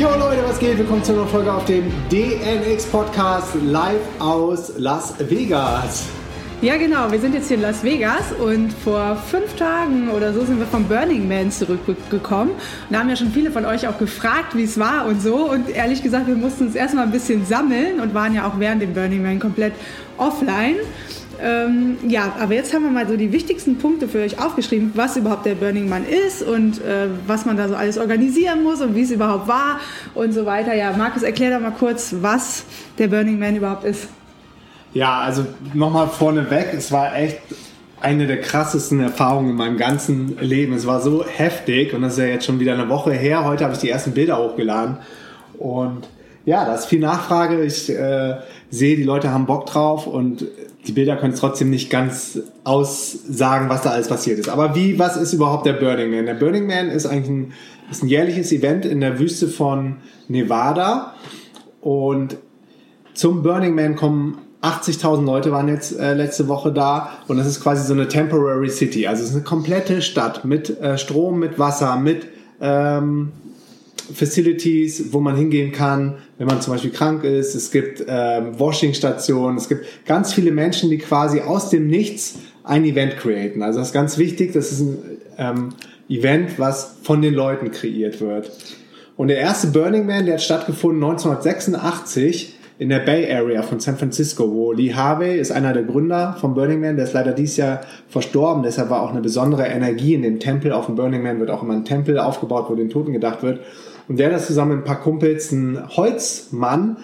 Jo Leute, was geht? Willkommen zu einer Folge auf dem DNX Podcast live aus Las Vegas. Ja, genau. Wir sind jetzt hier in Las Vegas und vor fünf Tagen oder so sind wir vom Burning Man zurückgekommen. Und da haben ja schon viele von euch auch gefragt, wie es war und so. Und ehrlich gesagt, wir mussten uns erstmal ein bisschen sammeln und waren ja auch während dem Burning Man komplett offline. Ähm, ja, aber jetzt haben wir mal so die wichtigsten Punkte für euch aufgeschrieben, was überhaupt der Burning Man ist und äh, was man da so alles organisieren muss und wie es überhaupt war und so weiter. Ja, Markus, erklär doch mal kurz, was der Burning Man überhaupt ist. Ja, also nochmal vorneweg, es war echt eine der krassesten Erfahrungen in meinem ganzen Leben. Es war so heftig und das ist ja jetzt schon wieder eine Woche her. Heute habe ich die ersten Bilder hochgeladen und ja, da ist viel Nachfrage. Ich äh, sehe, die Leute haben Bock drauf und die Bilder können trotzdem nicht ganz aussagen, was da alles passiert ist. Aber wie, was ist überhaupt der Burning Man? Der Burning Man ist eigentlich ein, ist ein jährliches Event in der Wüste von Nevada und zum Burning Man kommen 80.000 Leute waren jetzt äh, letzte Woche da und das ist quasi so eine temporary city. Also es ist eine komplette Stadt mit äh, Strom, mit Wasser, mit ähm, Facilities, wo man hingehen kann, wenn man zum Beispiel krank ist. Es gibt ähm, Washing-Stationen. Es gibt ganz viele Menschen, die quasi aus dem Nichts ein Event createn. Also das ist ganz wichtig. Das ist ein ähm, Event, was von den Leuten kreiert wird. Und der erste Burning Man, der hat stattgefunden 1986 in der Bay Area von San Francisco, wo Lee Harvey ist einer der Gründer von Burning Man, der ist leider dieses Jahr verstorben, deshalb war auch eine besondere Energie in dem Tempel. Auf dem Burning Man wird auch immer ein Tempel aufgebaut, wo den Toten gedacht wird. Und der hat das zusammen mit ein paar Kumpels, einen Holzmann,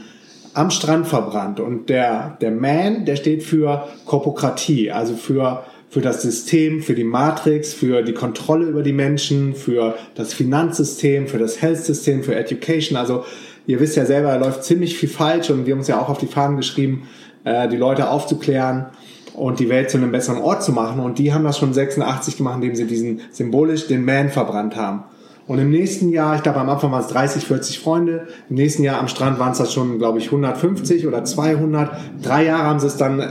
am Strand verbrannt. Und der, der Man, der steht für Korpokratie, also für, für das System, für die Matrix, für die Kontrolle über die Menschen, für das Finanzsystem, für das Health-System, für Education. Also ihr wisst ja selber, da läuft ziemlich viel falsch und wir haben uns ja auch auf die Fahnen geschrieben, äh, die Leute aufzuklären und die Welt zu einem besseren Ort zu machen. Und die haben das schon 86 gemacht, indem sie diesen symbolisch den Man verbrannt haben. Und im nächsten Jahr, ich glaube am Anfang waren es 30, 40 Freunde, im nächsten Jahr am Strand waren es das schon, glaube ich, 150 oder 200. Drei Jahre haben sie es dann äh,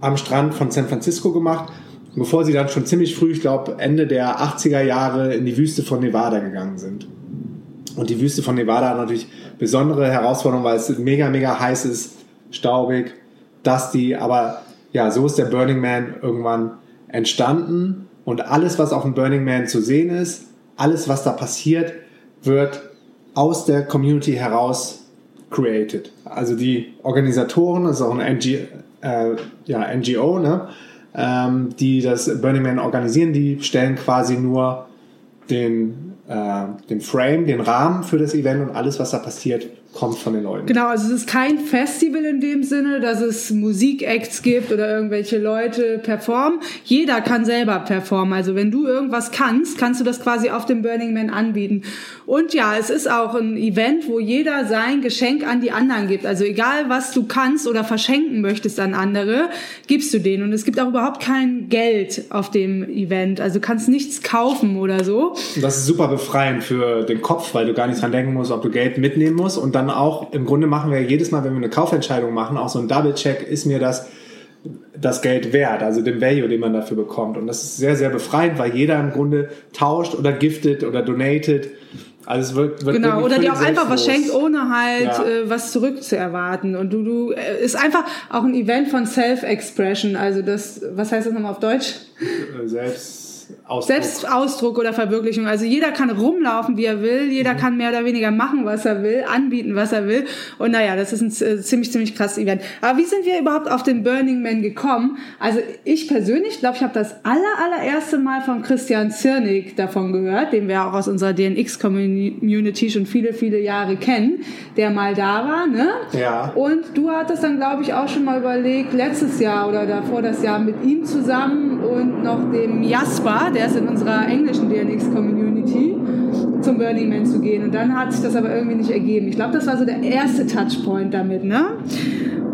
am Strand von San Francisco gemacht, bevor sie dann schon ziemlich früh, ich glaube Ende der 80er Jahre in die Wüste von Nevada gegangen sind. Und die Wüste von Nevada hat natürlich besondere Herausforderungen, weil es mega, mega heiß ist, staubig, dusty, aber ja, so ist der Burning Man irgendwann entstanden und alles, was auf dem Burning Man zu sehen ist, alles, was da passiert, wird aus der Community heraus created. Also die Organisatoren, das ist auch ein NG, äh, ja, NGO, ne, ähm, die das Burning Man organisieren, die stellen quasi nur den, äh, den Frame, den Rahmen für das Event und alles, was da passiert, kommt von den Leuten. Genau, also es ist kein Festival in dem Sinne, dass es Musikacts gibt oder irgendwelche Leute performen. Jeder kann selber performen. Also wenn du irgendwas kannst, kannst du das quasi auf dem Burning Man anbieten. Und ja, es ist auch ein Event, wo jeder sein Geschenk an die anderen gibt. Also egal, was du kannst oder verschenken möchtest an andere, gibst du denen. Und es gibt auch überhaupt kein Geld auf dem Event. Also du kannst nichts kaufen oder so. Das ist super befreiend für den Kopf, weil du gar nicht dran denken musst, ob du Geld mitnehmen musst und dann auch, im Grunde machen wir jedes Mal, wenn wir eine Kaufentscheidung machen, auch so ein Double-Check, ist mir das das Geld wert, also den Value, den man dafür bekommt. Und das ist sehr, sehr befreiend, weil jeder im Grunde tauscht oder giftet oder donatet. Also es wird, wird genau, oder dir auch einfach was schenkt, ohne halt ja. äh, was zurückzuerwarten. Und du, du äh, ist einfach auch ein Event von Self-Expression. Also das, was heißt das nochmal auf Deutsch? Selbst Ausdruck. Selbstausdruck oder Verwirklichung. Also jeder kann rumlaufen, wie er will. Jeder mhm. kann mehr oder weniger machen, was er will, anbieten, was er will. Und naja, das ist ein äh, ziemlich, ziemlich krasses Event. Aber wie sind wir überhaupt auf den Burning Man gekommen? Also ich persönlich glaube, ich habe das aller, allererste Mal von Christian Zirnig davon gehört, den wir auch aus unserer DNX-Community schon viele, viele Jahre kennen, der mal da war. Ne? Ja. Und du hattest dann, glaube ich, auch schon mal überlegt, letztes Jahr oder davor das Jahr mit ihm zusammen und noch dem Jasper, der ist in unserer englischen DNX-Community, zum Burning Man zu gehen. Und dann hat sich das aber irgendwie nicht ergeben. Ich glaube, das war so der erste Touchpoint damit, ne?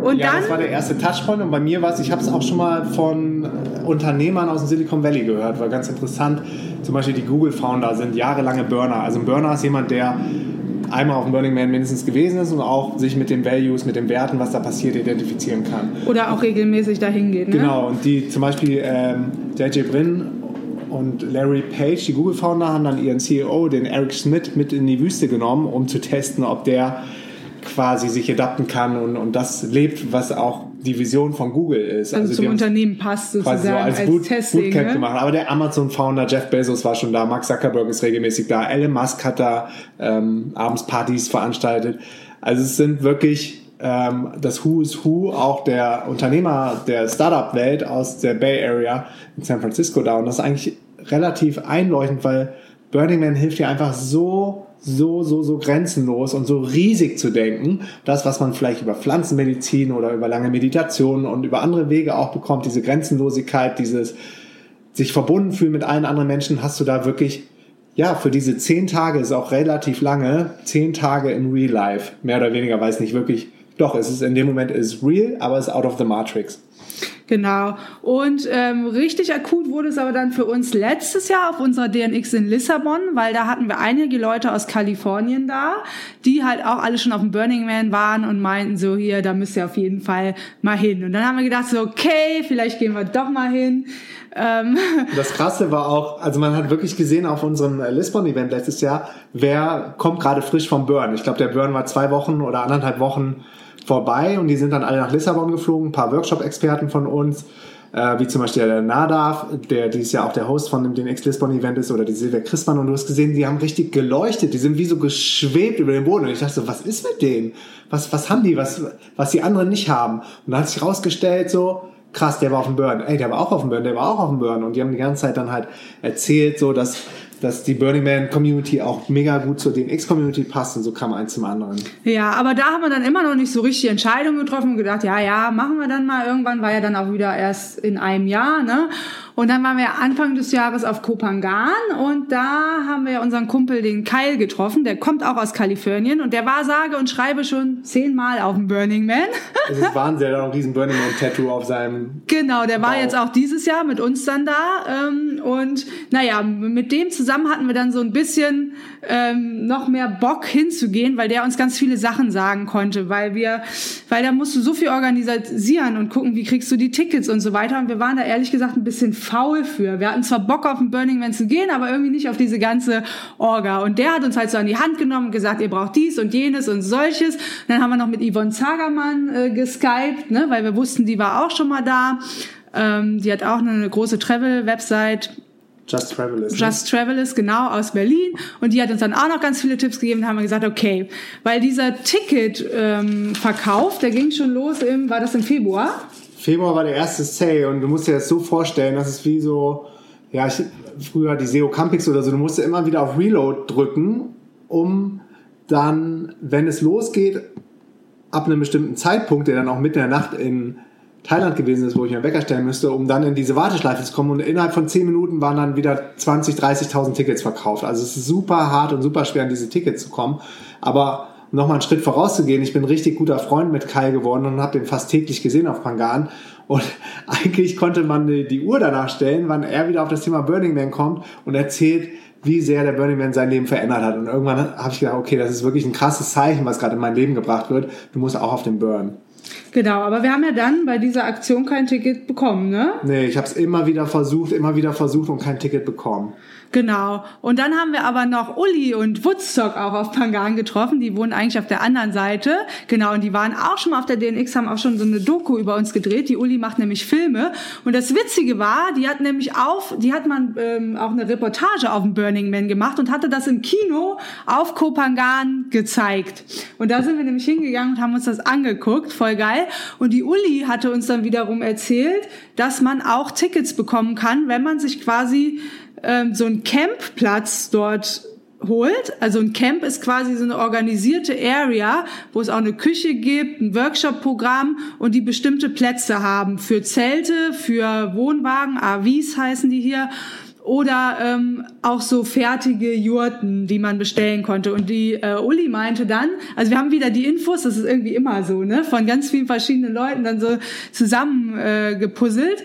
Und ja, dann, das war der erste Touchpoint und bei mir war es, ich habe es auch schon mal von Unternehmern aus dem Silicon Valley gehört, war ganz interessant. Zum Beispiel die Google-Founder sind jahrelange Burner. Also ein Burner ist jemand, der einmal auf dem Burning Man mindestens gewesen ist und auch sich mit den Values, mit den Werten, was da passiert, identifizieren kann. Oder auch regelmäßig dahin geht. Ne? Genau, und die zum Beispiel ähm, JJ Brin und Larry Page, die Google-Founder, haben dann ihren CEO, den Eric Schmidt, mit in die Wüste genommen, um zu testen, ob der quasi sich adapten kann und, und das lebt, was auch die Vision von Google ist. Also, also zum Unternehmen passt sozusagen so als, als Boot, Testing, Bootcamp ne? gemacht. Aber der Amazon-Founder Jeff Bezos war schon da, Mark Zuckerberg ist regelmäßig da, Elon Musk hat da ähm, abends Partys veranstaltet. Also es sind wirklich ähm, das Who is Who auch der Unternehmer der Startup-Welt aus der Bay Area in San Francisco da. Und das ist eigentlich relativ einleuchtend, weil Burning Man hilft dir einfach so, so, so, so grenzenlos und so riesig zu denken. Das, was man vielleicht über Pflanzenmedizin oder über lange Meditationen und über andere Wege auch bekommt, diese Grenzenlosigkeit, dieses sich verbunden fühlen mit allen anderen Menschen, hast du da wirklich ja, für diese zehn Tage ist auch relativ lange, zehn Tage in Real Life, mehr oder weniger, weil es nicht wirklich doch, es ist in dem Moment ist real, aber es ist out of the matrix. Genau. Und ähm, richtig akut wurde es aber dann für uns letztes Jahr auf unserer DNX in Lissabon, weil da hatten wir einige Leute aus Kalifornien da, die halt auch alle schon auf dem Burning Man waren und meinten so, hier, da müsst ihr auf jeden Fall mal hin. Und dann haben wir gedacht so, okay, vielleicht gehen wir doch mal hin. Ähm. Das Krasse war auch, also man hat wirklich gesehen auf unserem Lisbon-Event letztes Jahr, wer kommt gerade frisch vom Burn. Ich glaube, der Burn war zwei Wochen oder anderthalb Wochen vorbei und die sind dann alle nach Lissabon geflogen, ein paar Workshop-Experten von uns, äh, wie zum Beispiel der Nadav, der dieses Jahr auch der Host von dem DNX Lisbon Event ist, oder die Silvia Christmann. Und du hast gesehen, die haben richtig geleuchtet, die sind wie so geschwebt über den Boden. Und ich dachte so, was ist mit denen? Was, was haben die, was, was die anderen nicht haben? Und dann hat sich rausgestellt so, krass, der war auf dem Burn, ey, der war auch auf dem Burn, der war auch auf dem Burn. Und die haben die ganze Zeit dann halt erzählt so, dass dass die Burning Man Community auch mega gut zur DMX Community passt und so kam eins zum anderen. Ja, aber da haben wir dann immer noch nicht so richtig Entscheidungen getroffen und gedacht, ja, ja, machen wir dann mal irgendwann, war ja dann auch wieder erst in einem Jahr, ne? Und dann waren wir Anfang des Jahres auf Kopangan und da haben wir unseren Kumpel, den Kyle, getroffen. Der kommt auch aus Kalifornien und der war sage und schreibe schon zehnmal auf dem Burning Man. Es ist Wahnsinn, der hat auch ein riesen Burning Man-Tattoo auf seinem Genau, der Bauch. war jetzt auch dieses Jahr mit uns dann da. Ähm, und naja, mit dem zusammen hatten wir dann so ein bisschen ähm, noch mehr Bock hinzugehen, weil der uns ganz viele Sachen sagen konnte, weil wir, weil da musst du so viel organisieren und gucken, wie kriegst du die Tickets und so weiter. Und wir waren da ehrlich gesagt ein bisschen faul für. Wir hatten zwar Bock auf den Burning Man zu gehen, aber irgendwie nicht auf diese ganze Orga. Und der hat uns halt so an die Hand genommen und gesagt, ihr braucht dies und jenes und solches. Und dann haben wir noch mit Yvonne Zagermann äh, geskypt, ne, weil wir wussten, die war auch schon mal da. Ähm, die hat auch eine große Travel-Website. Just Travelist. Ne? Just Travelist, genau, aus Berlin. Und die hat uns dann auch noch ganz viele Tipps gegeben. Da haben wir gesagt, okay, weil dieser Ticketverkauf, ähm, der ging schon los im, war das im Februar? Februar war der erste Sale und du musst dir das so vorstellen, das ist wie so, ja, ich, früher die SEO Campix oder so, du musst immer wieder auf Reload drücken, um dann, wenn es losgeht, ab einem bestimmten Zeitpunkt, der dann auch mitten in der Nacht in Thailand gewesen ist, wo ich mir Wecker stellen müsste, um dann in diese Warteschleife zu kommen. Und innerhalb von 10 Minuten waren dann wieder 20, 30.000 Tickets verkauft. Also es ist super hart und super schwer, an diese Tickets zu kommen. Aber um nochmal einen Schritt vorauszugehen, ich bin richtig guter Freund mit Kai geworden und habe den fast täglich gesehen auf Pangan. Und eigentlich konnte man die Uhr danach stellen, wann er wieder auf das Thema Burning Man kommt und erzählt, wie sehr der Burning Man sein Leben verändert hat. Und irgendwann habe ich gedacht, okay, das ist wirklich ein krasses Zeichen, was gerade in mein Leben gebracht wird. Du musst auch auf den Burn. Genau, aber wir haben ja dann bei dieser Aktion kein Ticket bekommen, ne? Nee, ich habe es immer wieder versucht, immer wieder versucht und kein Ticket bekommen. Genau. Und dann haben wir aber noch Uli und Woodstock auch auf Pangan getroffen. Die wohnen eigentlich auf der anderen Seite. Genau. Und die waren auch schon mal auf der DNX, haben auch schon so eine Doku über uns gedreht. Die Uli macht nämlich Filme. Und das Witzige war, die hat nämlich auf, die hat man ähm, auch eine Reportage auf dem Burning Man gemacht und hatte das im Kino auf Kopangan gezeigt. Und da sind wir nämlich hingegangen und haben uns das angeguckt. Voll geil. Und die Uli hatte uns dann wiederum erzählt, dass man auch Tickets bekommen kann, wenn man sich quasi ähm, so einen Campplatz dort holt. Also ein Camp ist quasi so eine organisierte Area, wo es auch eine Küche gibt, ein Workshop-Programm und die bestimmte Plätze haben für Zelte, für Wohnwagen, AVs heißen die hier oder ähm, auch so fertige Jurten, die man bestellen konnte. Und die äh, Uli meinte dann, also wir haben wieder die Infos, das ist irgendwie immer so, ne, von ganz vielen verschiedenen Leuten dann so zusammen äh, gepuzzelt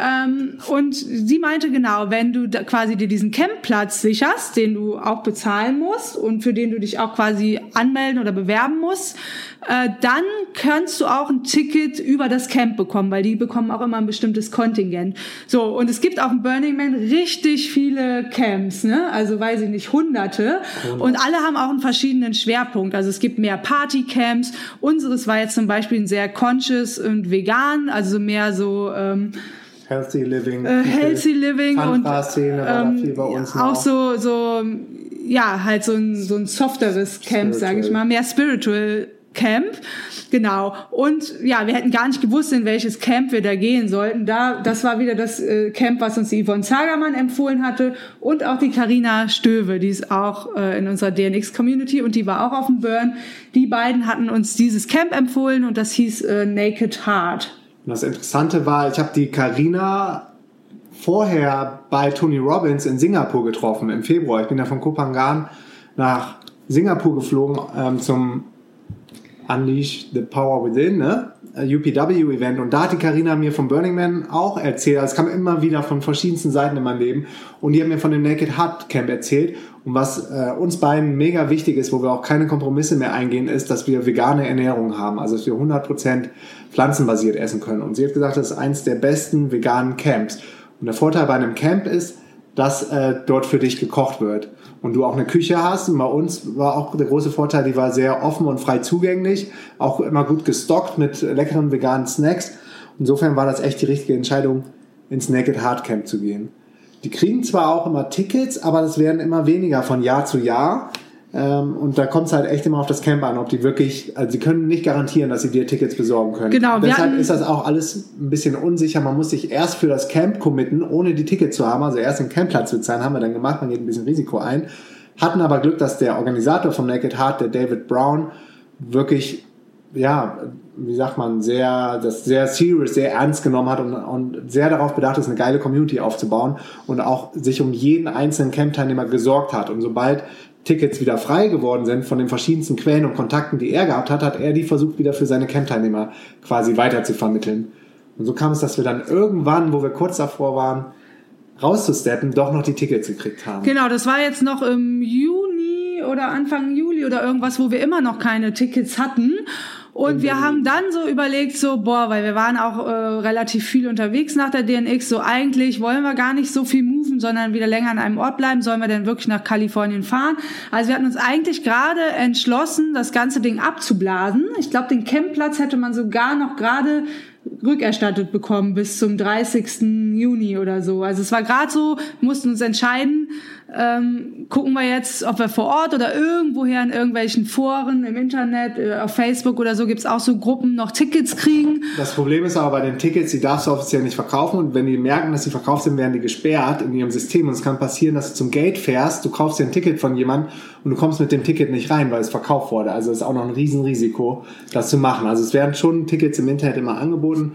Ähm, und sie meinte genau, wenn du da quasi dir diesen Campplatz sicherst, den du auch bezahlen musst und für den du dich auch quasi anmelden oder bewerben musst, äh, dann kannst du auch ein Ticket über das Camp bekommen, weil die bekommen auch immer ein bestimmtes Kontingent. So, und es gibt auf dem Burning Man richtig viele Camps, ne? Also weiß ich nicht, hunderte. Und alle haben auch einen verschiedenen Schwerpunkt. Also es gibt mehr Partycamps. Unseres war jetzt zum Beispiel ein sehr conscious und vegan, also mehr so ähm, Healthy Living. Äh, healthy Living und Szene war ähm, viel bei uns auch noch. so so ja halt so ein so ein softeres Camp sage ich mal mehr spiritual Camp genau und ja wir hätten gar nicht gewusst in welches Camp wir da gehen sollten da das war wieder das äh, Camp was uns die Yvonne Zagermann empfohlen hatte und auch die Karina Stöwe die ist auch äh, in unserer DNX Community und die war auch auf dem Burn die beiden hatten uns dieses Camp empfohlen und das hieß äh, Naked Heart Und das Interessante war, ich habe die Karina vorher bei Tony Robbins in Singapur getroffen im Februar. Ich bin ja von Kopangan nach Singapur geflogen ähm, zum Unleash the Power Within, ne? Äh, UPW-Event. Und da hat die Karina mir vom Burning Man auch erzählt. Also es kam immer wieder von verschiedensten Seiten in meinem Leben. Und die hat mir von dem Naked Heart Camp erzählt. Und was äh, uns beiden mega wichtig ist, wo wir auch keine Kompromisse mehr eingehen, ist, dass wir vegane Ernährung haben. Also dass wir 100% pflanzenbasiert essen können. Und sie hat gesagt, das ist eins der besten veganen Camps. Und der Vorteil bei einem Camp ist, dass äh, dort für dich gekocht wird und du auch eine Küche hast. Und bei uns war auch der große Vorteil, die war sehr offen und frei zugänglich, auch immer gut gestockt mit leckeren veganen Snacks. Insofern war das echt die richtige Entscheidung, ins Naked Heart Camp zu gehen. Die kriegen zwar auch immer Tickets, aber das werden immer weniger von Jahr zu Jahr. Ähm, und da kommt es halt echt immer auf das Camp an, ob die wirklich, also sie können nicht garantieren, dass sie dir Tickets besorgen können. Genau, Deshalb hatten- ist das auch alles ein bisschen unsicher. Man muss sich erst für das Camp committen, ohne die Tickets zu haben. Also erst den Campplatz bezahlen, haben wir dann gemacht. Man geht ein bisschen Risiko ein. Hatten aber Glück, dass der Organisator vom Naked Heart, der David Brown, wirklich, ja, wie sagt man, sehr, das sehr serious, sehr ernst genommen hat und, und sehr darauf bedacht ist, eine geile Community aufzubauen und auch sich um jeden einzelnen Camp-Teilnehmer gesorgt hat. Und sobald Tickets wieder frei geworden sind von den verschiedensten Quellen und Kontakten, die er gehabt hat, hat er die versucht, wieder für seine Camp-Teilnehmer quasi weiter zu vermitteln. Und so kam es, dass wir dann irgendwann, wo wir kurz davor waren, rauszusteppen, doch noch die Tickets gekriegt haben. Genau, das war jetzt noch im Juni oder Anfang Juli oder irgendwas, wo wir immer noch keine Tickets hatten. Und wir haben dann so überlegt, so, boah, weil wir waren auch äh, relativ viel unterwegs nach der DNX, so eigentlich wollen wir gar nicht so viel moven, sondern wieder länger an einem Ort bleiben, sollen wir denn wirklich nach Kalifornien fahren? Also wir hatten uns eigentlich gerade entschlossen, das ganze Ding abzublasen. Ich glaube, den Campplatz hätte man sogar noch gerade rückerstattet bekommen bis zum 30. Juni oder so. Also es war gerade so, mussten uns entscheiden, ähm, gucken wir jetzt, ob wir vor Ort oder irgendwoher in irgendwelchen Foren im Internet, äh, auf Facebook oder so gibt's auch so Gruppen noch Tickets kriegen. Das Problem ist aber bei den Tickets, die darfst du offiziell nicht verkaufen und wenn die merken, dass sie verkauft sind, werden die gesperrt in ihrem System und es kann passieren, dass du zum Gate fährst, du kaufst dir ein Ticket von jemandem und du kommst mit dem Ticket nicht rein, weil es verkauft wurde. Also es ist auch noch ein Riesenrisiko, das zu machen. Also es werden schon Tickets im Internet immer angeboten,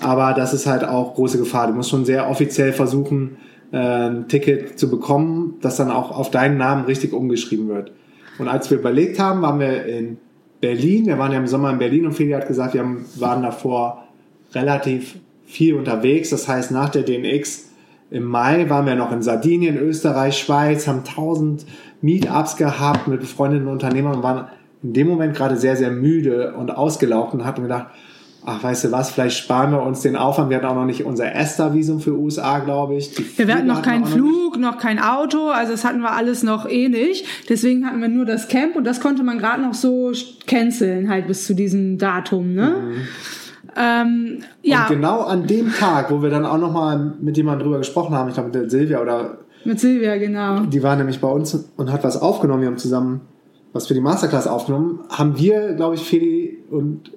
aber das ist halt auch große Gefahr. Du musst schon sehr offiziell versuchen, ein Ticket zu bekommen, das dann auch auf deinen Namen richtig umgeschrieben wird. Und als wir überlegt haben, waren wir in Berlin. Wir waren ja im Sommer in Berlin und Feli hat gesagt, wir waren davor relativ viel unterwegs. Das heißt, nach der DNX im Mai waren wir noch in Sardinien, Österreich, Schweiz, haben tausend Meetups gehabt mit befreundeten Unternehmern und waren in dem Moment gerade sehr, sehr müde und ausgelaugt und hatten gedacht, ach, weißt du was, vielleicht sparen wir uns den Aufwand. Wir hatten auch noch nicht unser ESTA-Visum für USA, glaube ich. Die wir hatten noch keinen noch. Flug, noch kein Auto, also das hatten wir alles noch eh nicht. Deswegen hatten wir nur das Camp und das konnte man gerade noch so canceln, halt bis zu diesem Datum. Ne? Ähm, ja, Und genau an dem Tag, wo wir dann auch noch mal mit jemandem drüber gesprochen haben, ich glaube mit Silvia oder mit Silvia, genau. die war nämlich bei uns und hat was aufgenommen. Wir haben zusammen was für die Masterclass aufgenommen. Haben wir, glaube ich, Feli und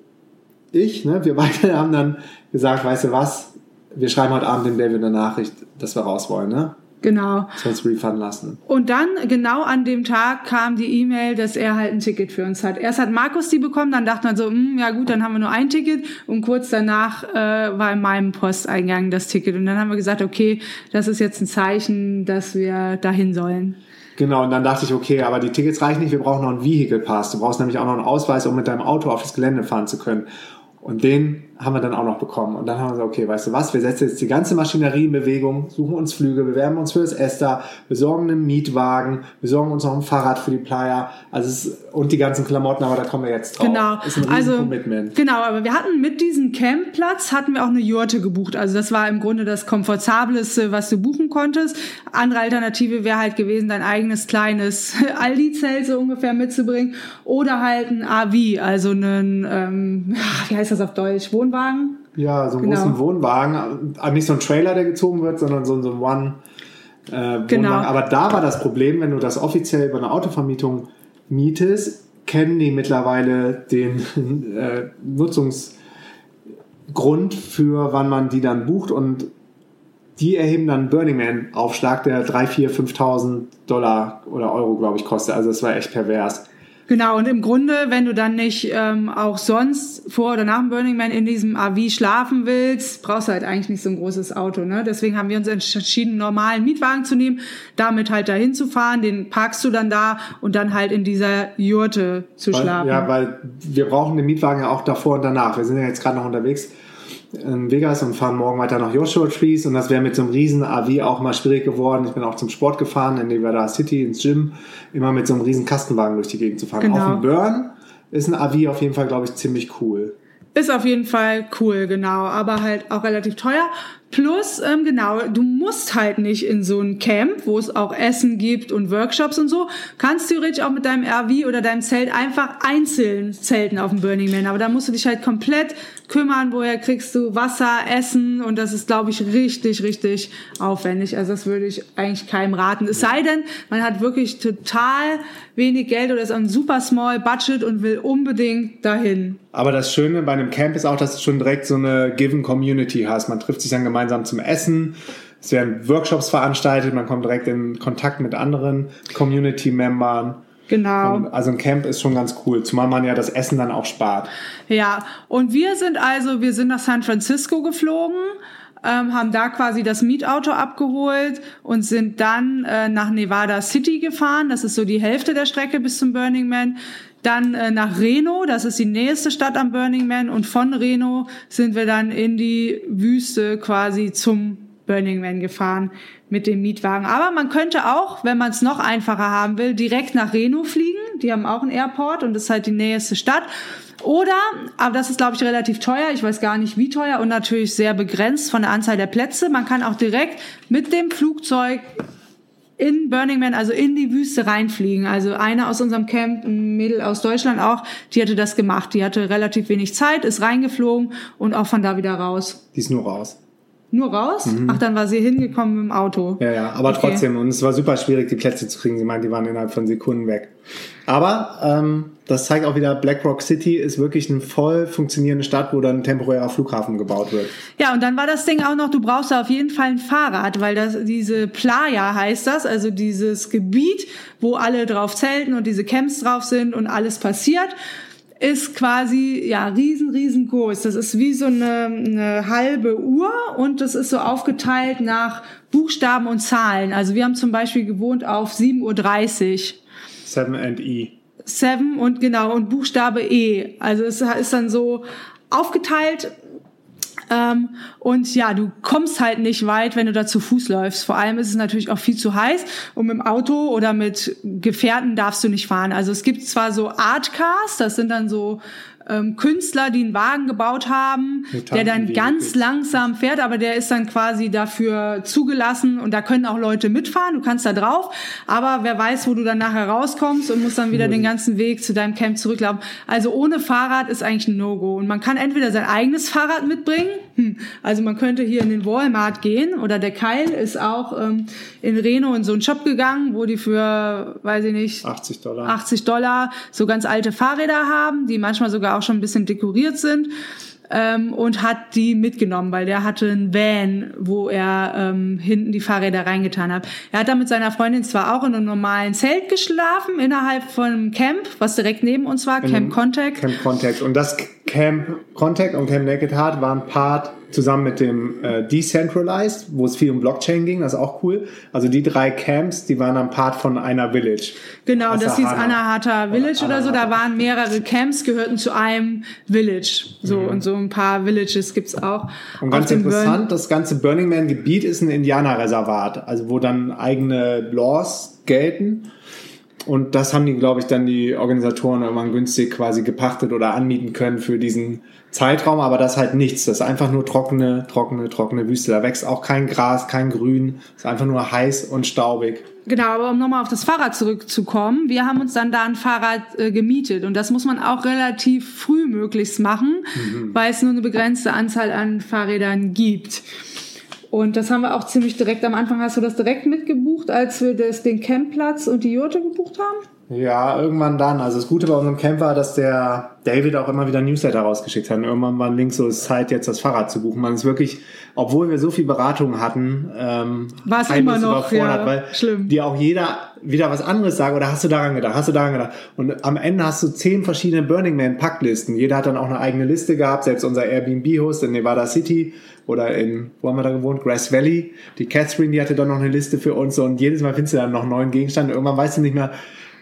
ich, ne, wir beide haben dann gesagt, weißt du was, wir schreiben heute Abend dem David eine Nachricht, dass wir raus wollen, ne? Genau. Uns refunden lassen. Und dann, genau an dem Tag, kam die E-Mail, dass er halt ein Ticket für uns hat. Erst hat Markus die bekommen, dann dachte man so, hm, ja gut, dann haben wir nur ein Ticket. Und kurz danach äh, war in meinem Posteingang das Ticket. Und dann haben wir gesagt, okay, das ist jetzt ein Zeichen, dass wir dahin sollen. Genau, und dann dachte ich, okay, aber die Tickets reichen nicht, wir brauchen noch einen Vehicle Pass. Du brauchst nämlich auch noch einen Ausweis, um mit deinem Auto auf das Gelände fahren zu können. Und den haben wir dann auch noch bekommen. Und dann haben wir gesagt, okay, weißt du was, wir setzen jetzt die ganze Maschinerie in Bewegung, suchen uns Flüge, bewerben uns für das Esther, besorgen einen Mietwagen, besorgen uns noch ein Fahrrad für die Playa, also es, und die ganzen Klamotten, aber da kommen wir jetzt drauf. Genau. Ist ein also, Commitment. Genau, aber wir hatten mit diesem Campplatz hatten wir auch eine Jurte gebucht. Also das war im Grunde das komfortableste, was du buchen konntest. Andere Alternative wäre halt gewesen, dein eigenes kleines Aldi-Zelt so ungefähr mitzubringen oder halt ein AV, also einen, ähm, wie heißt das auf Deutsch, Wohnwagen? Ja, so einen Genau. großen Wohnwagen. Aber Nicht so ein Trailer, der gezogen wird, sondern so, so ein One. Äh, Wohnwagen. Genau. Aber da war das Problem, wenn du das offiziell über eine Autovermietung mietest, kennen die mittlerweile den äh, Nutzungsgrund für, wann man die dann bucht und die erheben dann einen Burning Man Aufschlag, der 3, 4, 5.000 Dollar oder Euro, glaube ich, kostet. Also das war echt pervers. Genau, und im Grunde, wenn du dann nicht ähm, auch sonst vor oder nach dem Burning Man in diesem AV schlafen willst, brauchst du halt eigentlich nicht so ein großes Auto. Ne? Deswegen haben wir uns entschieden, einen normalen Mietwagen zu nehmen, damit halt dahin zu fahren, den parkst du dann da und dann halt in dieser Jurte zu Weil, schlafen. Ja, weil wir brauchen den Mietwagen ja auch davor und danach. Wir sind ja jetzt gerade noch unterwegs in Vegas und fahren morgen weiter nach Joshua Trees und das wäre mit so einem riesen AV auch mal schwierig geworden. Ich bin auch zum Sport gefahren in Nevada City ins Gym, immer mit so einem riesen Kastenwagen durch die Gegend zu fahren. Genau. Auf dem Burn ist ein AV auf jeden Fall, glaube ich, ziemlich cool. Ist auf jeden Fall cool, genau, aber halt auch relativ teuer. Plus, ähm, genau, du musst halt nicht in so ein Camp, wo es auch Essen gibt und Workshops und so. Kannst theoretisch auch mit deinem RV oder deinem Zelt einfach einzeln zelten auf dem Burning Man. Aber da musst du dich halt komplett kümmern, woher kriegst du Wasser, Essen und das ist, glaube ich, richtig, richtig aufwendig. Also das würde ich eigentlich keinem raten. Es sei denn, man hat wirklich total wenig Geld oder ist ein super small Budget und will unbedingt dahin. Aber das Schöne bei einem Camp ist auch, dass du schon direkt so eine Given Community hast. Man trifft sich dann gemeinsam zum Essen. Es werden Workshops veranstaltet. Man kommt direkt in Kontakt mit anderen Community-Membern. Genau. Und Also ein Camp ist schon ganz cool, zumal man ja das Essen dann auch spart. Ja, und wir sind also, wir sind nach San Francisco geflogen, ähm, haben da quasi das Mietauto abgeholt und sind dann äh, nach Nevada City gefahren. Das ist so die Hälfte der Strecke bis zum Burning Man. Dann äh, nach Reno, das ist die nächste Stadt am Burning Man. Und von Reno sind wir dann in die Wüste quasi zum Burning Man gefahren mit dem Mietwagen. Aber man könnte auch, wenn man es noch einfacher haben will, direkt nach Reno fliegen. Die haben auch einen Airport und das ist halt die nächste Stadt. Oder, aber das ist, glaube ich, relativ teuer. Ich weiß gar nicht, wie teuer und natürlich sehr begrenzt von der Anzahl der Plätze. Man kann auch direkt mit dem Flugzeug in Burning Man, also in die Wüste reinfliegen. Also eine aus unserem Camp, ein Mädel aus Deutschland auch, die hatte das gemacht. Die hatte relativ wenig Zeit, ist reingeflogen und auch von da wieder raus. Die ist nur raus. Nur raus? Ach, dann war sie hingekommen dem Auto. Ja, ja, aber Okay. trotzdem. Und es war super schwierig, die Plätze zu kriegen. Sie meint, die waren innerhalb von Sekunden weg. Aber ähm, das zeigt auch wieder, Black Rock City ist wirklich eine voll funktionierende Stadt, wo dann ein temporärer Flughafen gebaut wird. Ja, und dann war das Ding auch noch, du brauchst da auf jeden Fall ein Fahrrad, weil das diese Playa heißt das, also dieses Gebiet, wo alle drauf zelten und diese Camps drauf sind und alles passiert, ist quasi ja riesen riesengroß. Das ist wie so eine, eine halbe Uhr und das ist so aufgeteilt nach Buchstaben und Zahlen. Also wir haben zum Beispiel gewohnt auf 7.30 Uhr. 7 and E. Seven und genau und Buchstabe E. Also es ist dann so aufgeteilt. Ähm, und ja, du kommst halt nicht weit, wenn du da zu Fuß läufst. Vor allem ist es natürlich auch viel zu heiß und mit dem Auto oder mit Gefährten darfst du nicht fahren. Also es gibt zwar so Artcars, das sind dann so ähm, Künstler, die einen Wagen gebaut haben, Mutanten, der dann ganz langsam fährt, aber der ist dann quasi dafür zugelassen und da können auch Leute mitfahren, du kannst da drauf, aber wer weiß, wo du dann nachher rauskommst und musst dann wieder den ganzen Weg zu deinem Camp zurücklaufen. Also ohne Fahrrad ist eigentlich ein No-Go und man kann entweder sein eigenes Fahrrad mitbringen, hm, also man könnte hier in den Walmart gehen oder der Keil ist auch ähm, in Reno in so einen Shop gegangen, wo die für, weiß ich nicht, 80 Dollar. 80 Dollar so ganz alte Fahrräder haben, die manchmal sogar auch schon ein bisschen dekoriert sind. Ähm, und hat die mitgenommen, weil der hatte einen Van, wo er ähm, hinten die Fahrräder reingetan hat. Er hat da mit seiner Freundin zwar auch in einem normalen Zelt geschlafen, innerhalb von einem Camp, was direkt neben uns war, In Camp Contact. Camp Contact. Und das Camp Contact und Camp Naked Heart waren Part zusammen mit dem äh, Decentralized, wo es viel um Blockchain ging, das ist auch cool. Also die drei Camps, die waren dann Part von einer Village. Genau, das hieß Anahata Village oder, oder so. Da waren mehrere Camps, gehörten zu einem Village. So mhm. und so ein paar Villages gibt's auch. Und ganz interessant, Burn das ganze Burning Man Gebiet ist ein Indianerreservat, also wo dann eigene Laws gelten. Und das haben die, glaube ich, dann die Organisatoren irgendwann günstig quasi gepachtet oder anmieten können für diesen Zeitraum, aber das ist halt nichts. Das ist einfach nur trockene, trockene, trockene Wüste. Da wächst auch kein Gras, kein Grün. Es ist einfach nur heiß und staubig. Genau, aber um nochmal auf das Fahrrad zurückzukommen, wir haben uns dann da ein Fahrrad äh, gemietet und das muss man auch relativ früh möglichst machen, mhm. weil es nur eine begrenzte Anzahl an Fahrrädern gibt. Und das haben wir auch ziemlich direkt am Anfang. Hast du das direkt mitgebucht, als wir das, den Campplatz und die Jurte gebucht haben? Ja, irgendwann dann. Also das Gute bei unserem Camp war, dass der David auch immer wieder Newsletter rausgeschickt hat. Und irgendwann war ein Link so, es ist Zeit jetzt das Fahrrad zu buchen. Man ist wirklich, obwohl wir so viel Beratung hatten, ähm, war es immer noch ja, weil schlimm. die auch jeder wieder was anderes sagt oder hast du daran gedacht, hast du daran gedacht. Und am Ende hast du zehn verschiedene Burning Man Packlisten. Jeder hat dann auch eine eigene Liste gehabt, selbst unser Airbnb-Host in Nevada City oder in, wo haben wir da gewohnt? Grass Valley. Die Catherine, die hatte dann noch eine Liste für uns und jedes Mal findest du dann noch einen neuen Gegenstand. Irgendwann weißt du nicht mehr,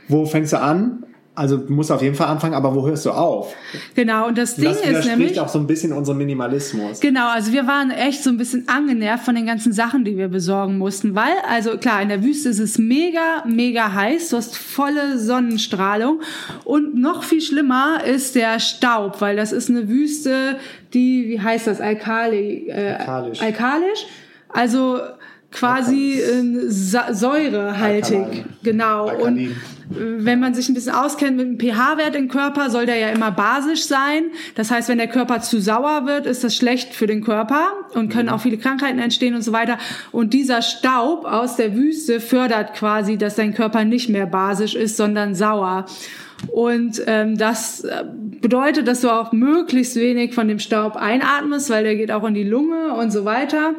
wo fängst du an? Also du musst auf jeden Fall anfangen, aber wo hörst du auf? Genau, und das Ding das ist nämlich auch so ein bisschen unserem Minimalismus. Genau, also wir waren echt so ein bisschen angenervt von den ganzen Sachen, die wir besorgen mussten, weil also klar, in der Wüste ist es mega mega heiß, du hast volle Sonnenstrahlung und noch viel schlimmer ist der Staub, weil das ist eine Wüste, die wie heißt das, alkali äh, alkalisch. alkalisch. Also quasi äh, säurehaltig. Alkaline. Genau. Alkalin. Und wenn man sich ein bisschen auskennt mit dem pH-Wert im Körper, soll der ja immer basisch sein. Das heißt, wenn der Körper zu sauer wird, ist das schlecht für den Körper und können mhm. auch viele Krankheiten entstehen und so weiter. Und dieser Staub aus der Wüste fördert quasi, dass dein Körper nicht mehr basisch ist, sondern sauer. Und ähm, das äh, bedeutet, dass du auch möglichst wenig von dem Staub einatmest, weil der geht auch in die Lunge und so weiter.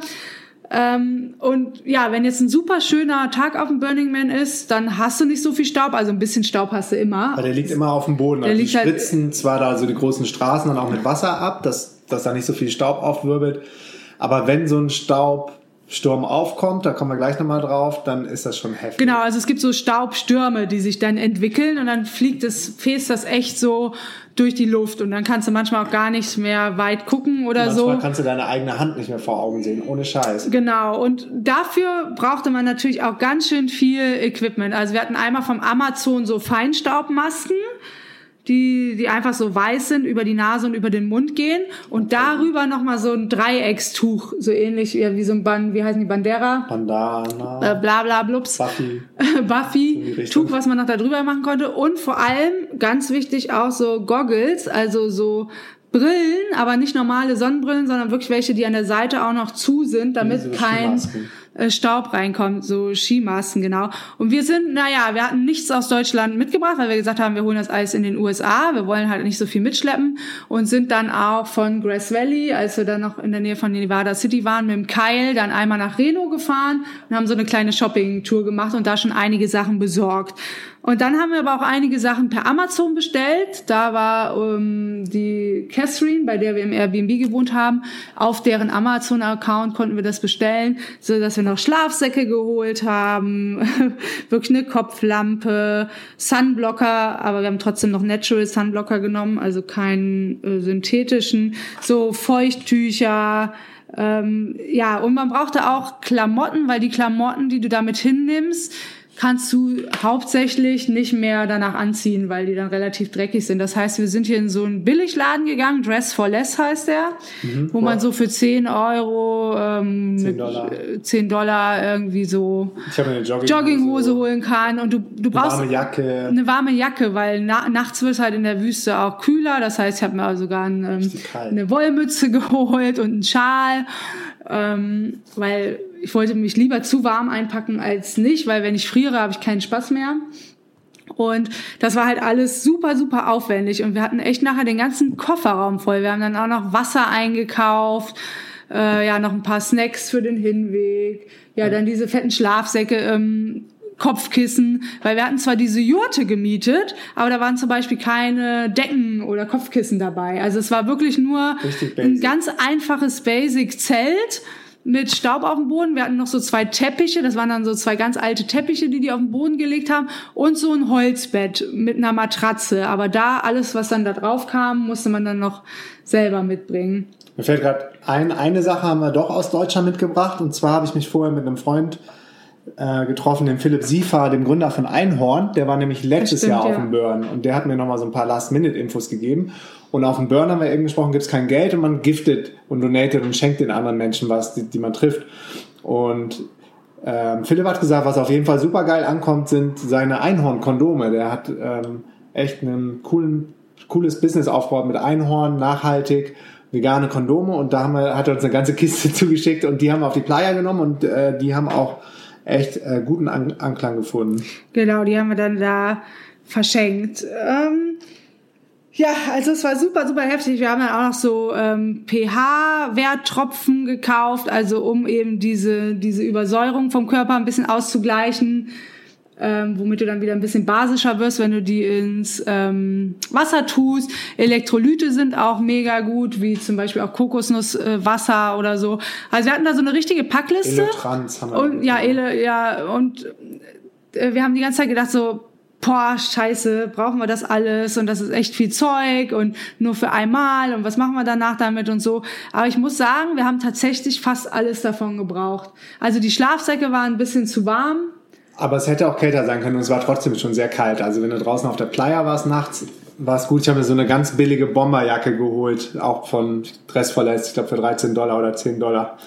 Ähm, und ja, wenn jetzt ein super schöner Tag auf dem Burning Man ist, dann hast du nicht so viel Staub. Also ein bisschen Staub hast du immer. Aber der liegt immer auf dem Boden. Der also die halt spritzen halt zwar da so die großen Straßen dann auch mit Wasser ab, dass, dass da nicht so viel Staub aufwirbelt. Aber wenn so ein Staub Sturm aufkommt, da kommen wir gleich nochmal drauf, dann ist das schon heftig. Genau, also es gibt so Staubstürme, die sich dann entwickeln und dann fliegt das, fäßt das echt so durch die Luft und dann kannst du manchmal auch gar nicht mehr weit gucken oder manchmal so. Manchmal kannst du deine eigene Hand nicht mehr vor Augen sehen, ohne Scheiß. Genau, und dafür brauchte man natürlich auch ganz schön viel Equipment. Also wir hatten einmal vom Amazon so Feinstaubmasken die, die einfach so weiß sind, über die Nase und über den Mund gehen und darüber nochmal so ein Dreieckstuch, so ähnlich wie, wie so ein Band, wie heißen die, Bandera? Bandana. Äh, bla bla blups. Buffy. Buffy. Tuch, was man noch da drüber machen konnte und vor allem, ganz wichtig, auch so Goggles, also so Brillen, aber nicht normale Sonnenbrillen, sondern wirklich welche, die an der Seite auch noch zu sind, damit kein... Skimasken äh, Staub reinkommt, so Skimasken, genau. Und wir sind, naja, wir hatten nichts aus Deutschland mitgebracht, weil wir gesagt haben, wir holen das Eis in den USA, wir wollen halt nicht so viel mitschleppen und sind dann auch von Grass Valley, als wir dann noch in der Nähe von Nevada City waren, mit dem Keil dann einmal nach Reno gefahren und haben so eine kleine Shopping-Tour gemacht und da schon einige Sachen besorgt. Und dann haben wir aber auch einige Sachen per Amazon bestellt. Da war ähm, die Catherine, bei der wir im Airbnb gewohnt haben. Auf deren Amazon-Account konnten wir das bestellen, so dass wir noch Schlafsäcke geholt haben, wirklich eine Kopflampe, Sunblocker, aber wir haben trotzdem noch Natural Sunblocker genommen, also keinen äh, synthetischen, so Feuchttücher. Ähm, ja, und man brauchte auch Klamotten, weil die Klamotten, die du damit hinnimmst, kannst du hauptsächlich nicht mehr danach anziehen, weil die dann relativ dreckig sind. Das heißt, wir sind hier in so einen Billigladen gegangen, Dress for Less heißt der, mhm, wo man so für 10 Euro, ähm, 10, Dollar. 10 Dollar irgendwie so Jogginghose, Jogginghose holen kann. Und du, du brauchst eine warme Jacke. Eine warme Jacke, weil na, nachts wird es halt in der Wüste auch kühler. Das heißt, ich habe mir sogar ein, ähm, eine Wollmütze geholt und einen Schal, ähm, weil ich wollte mich lieber zu warm einpacken als nicht, weil wenn ich friere, habe ich keinen Spaß mehr. Und das war halt alles super, super aufwendig. Und wir hatten echt nachher den ganzen Kofferraum voll. Wir haben dann auch noch Wasser eingekauft, äh, ja, noch ein paar Snacks für den Hinweg. Ja, dann diese fetten Schlafsäcke. Ähm, Kopfkissen, weil wir hatten zwar diese Jurte gemietet, aber da waren zum Beispiel keine Decken oder Kopfkissen dabei. Also es war wirklich nur ein ganz einfaches Basic-Zelt mit Staub auf dem Boden. Wir hatten noch so zwei Teppiche, das waren dann so zwei ganz alte Teppiche, die die auf den Boden gelegt haben und so ein Holzbett mit einer Matratze. Aber da alles, was dann da drauf kam, musste man dann noch selber mitbringen. Mir fällt gerade ein, eine Sache haben wir doch aus Deutschland mitgebracht und zwar habe ich mich vorher mit einem Freund äh, getroffen, den Philipp Siefer, dem Gründer von Einhorn. Der war nämlich letztes stimmt, Jahr auf dem Burn und der hat mir nochmal so ein paar Last-Minute-Infos gegeben. Und auf dem Burn haben wir eben gesprochen, gibt es kein Geld und man giftet und donatet und schenkt den anderen Menschen was, die, die man trifft. Und ähm, Philipp hat gesagt, was auf jeden Fall super geil ankommt, sind seine Einhorn-Kondome. Der hat ähm, echt ein coolen, cooles Business aufgebaut mit Einhorn, nachhaltig, vegane Kondome und da haben wir, hat er uns eine ganze Kiste zugeschickt und die haben wir auf die Playa genommen und äh, die haben auch echt äh, guten An Anklang gefunden. Genau, die haben wir dann da verschenkt. Ähm, ja, also es war super, super heftig. Wir haben dann auch noch so ähm, pH-Werttropfen gekauft, also um eben diese, diese Übersäuerung vom Körper ein bisschen auszugleichen, ähm, womit du dann wieder ein bisschen basischer wirst, wenn du die ins ähm, Wasser tust. Elektrolyte sind auch mega gut, wie zum Beispiel auch Kokosnusswasser äh, oder so. Also wir hatten da so eine richtige Packliste. Eletrans haben wir. Und, ja, Ele, ja, und äh, wir haben die ganze Zeit gedacht so, boah, scheiße, brauchen wir das alles und das ist echt viel Zeug und nur für einmal und was machen wir danach damit und so. Aber ich muss sagen, wir haben tatsächlich fast alles davon gebraucht. Also die Schlafsäcke waren ein bisschen zu warm. Aber es hätte auch kälter sein können und es war trotzdem schon sehr kalt. Also wenn du draußen auf der Playa warst nachts, war es gut. Ich habe mir so eine ganz billige Bomberjacke geholt, auch von Dressverletzt, ich glaube für 13 Dollar oder 10 Dollar.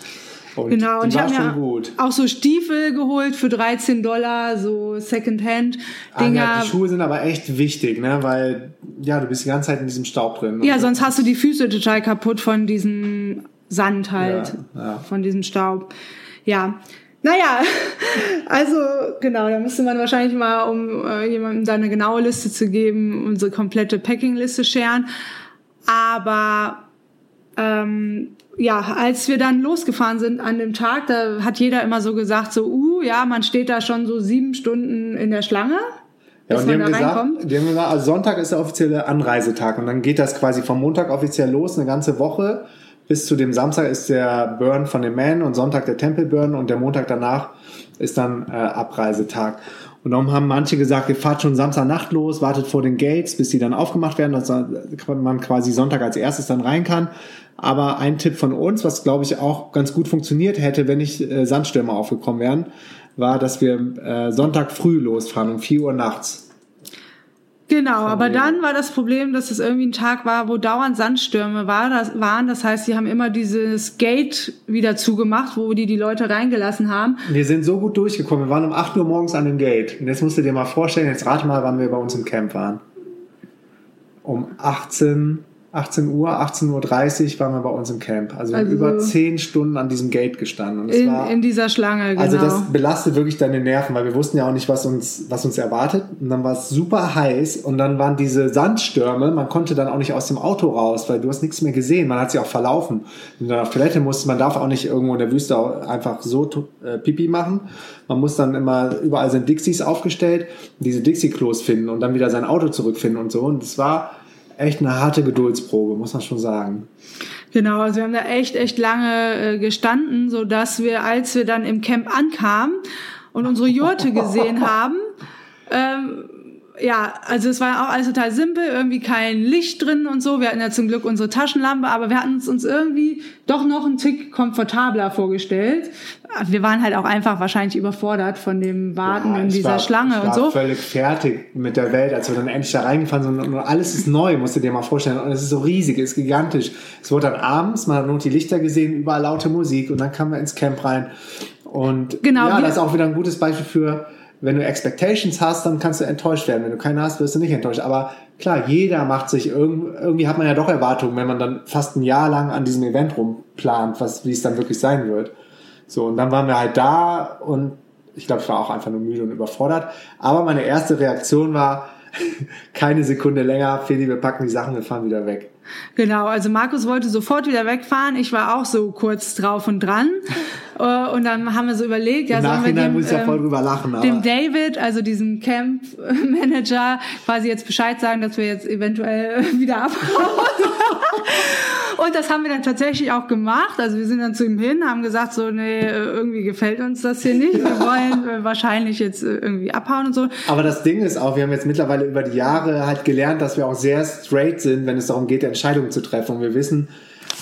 Und genau, und ich habe mir gut. auch so Stiefel geholt für 13 Dollar, so Secondhand-Dinger. Ah, ja, die Schuhe sind aber echt wichtig, ne? weil ja, du bist die ganze Zeit in diesem Staub drin. Ja, sonst hast du die Füße total kaputt von diesem Sand halt, ja, ja. von diesem Staub. Ja, naja, also genau, da müsste man wahrscheinlich mal, um äh, jemandem da eine genaue Liste zu geben, unsere komplette Packing-Liste scheren. Aber ähm, ja, als wir dann losgefahren sind an dem Tag, da hat jeder immer so gesagt, so, uh, ja, man steht da schon so sieben Stunden in der Schlange. Ja, und die haben, gesagt, die haben gesagt, also Sonntag ist der offizielle Anreisetag und dann geht das quasi vom Montag offiziell los, eine ganze Woche. Bis zu dem Samstag ist der Burn von dem Man und Sonntag der Temple Burn und der Montag danach ist dann äh, Abreisetag. Und darum haben manche gesagt, ihr fahrt schon Samstagnacht los, wartet vor den Gates, bis die dann aufgemacht werden, dass man quasi Sonntag als erstes dann rein kann. Aber ein Tipp von uns, was glaube ich auch ganz gut funktioniert hätte, wenn nicht äh, Sandstürme aufgekommen wären, war, dass wir äh, Sonntag früh losfahren, um 4 Uhr nachts. Genau, aber dann war das Problem, dass es irgendwie ein Tag war, wo dauernd Sandstürme war, das waren. Das heißt, sie haben immer dieses Gate wieder zugemacht, wo die die Leute reingelassen haben. Wir sind so gut durchgekommen. Wir waren um 8 Uhr morgens an dem Gate. Und jetzt musst du dir mal vorstellen, jetzt rate mal, wann wir bei uns im Camp waren. Um 18 18 Uhr, 18.30 Uhr waren wir bei uns im Camp. Also, also über 10 Stunden an diesem Gate gestanden. in, war, in dieser Schlange, genau. Also das belastet wirklich deine Nerven, weil wir wussten ja auch nicht, was uns, was uns erwartet. Und dann war es super heiß und dann waren diese Sandstürme, man konnte dann auch nicht aus dem Auto raus, weil du hast nichts mehr gesehen. Man hat sich auch verlaufen. Wenn du dann auf Toilette musst, man darf auch nicht irgendwo in der Wüste einfach so äh, Pipi machen. Man muss dann immer, überall sind Dixies aufgestellt, diese Dixie-Klos finden und dann wieder sein Auto zurückfinden und so. Und es war echt eine harte Geduldsprobe, muss man schon sagen. Genau, also wir haben da echt, echt lange äh, gestanden, so dass wir, als wir dann im Camp ankamen und unsere Jurte gesehen haben, ähm, ja, also es war auch alles total simpel, irgendwie kein Licht drin und so. Wir hatten ja zum Glück unsere Taschenlampe, aber wir hatten es uns irgendwie doch noch einen Tick komfortabler vorgestellt. Wir waren halt auch einfach wahrscheinlich überfordert von dem Warten ja, in dieser war, Schlange und so. Ich war völlig fertig mit der Welt, als wir dann endlich da reingefahren sind und alles ist neu, musst du dir mal vorstellen. Und es ist so riesig, es ist gigantisch. Es wurde dann abends, man hat nur die Lichter gesehen, überall laute Musik und dann kamen wir ins Camp rein. Und genau, ja, das ist auch wieder ein gutes Beispiel für, wenn du Expectations hast, dann kannst du enttäuscht werden. Wenn du keine hast, wirst du nicht enttäuscht. Aber klar, jeder macht sich irgendwie, irgendwie hat man ja doch Erwartungen, wenn man dann fast ein Jahr lang an diesem Event rumplant, was, wie es dann wirklich sein wird. So, und dann waren wir halt da und ich glaube, ich war auch einfach nur müde und überfordert. Aber meine erste Reaktion war, keine Sekunde länger, Feli, wir packen die Sachen, wir fahren wieder weg. Genau, also Markus wollte sofort wieder wegfahren. Ich war auch so kurz drauf und dran. Äh, und dann haben wir so überlegt, ja, Im sollen wir dem, muss ich ja voll ähm, drüber lachen. Dem David, also diesem Camp-Manager, quasi jetzt Bescheid sagen, dass wir jetzt eventuell wieder abhauen. Und das haben wir dann tatsächlich auch gemacht. Also wir sind dann zu ihm hin, haben gesagt, so, nee, äh, irgendwie gefällt uns das hier nicht. Wir wollen äh, wahrscheinlich jetzt irgendwie abhauen und so. Aber das Ding ist auch, wir haben jetzt mittlerweile über die Jahre halt gelernt, dass wir auch sehr straight sind, wenn es darum geht, Entscheidungen zu treffen. Und wir wissen,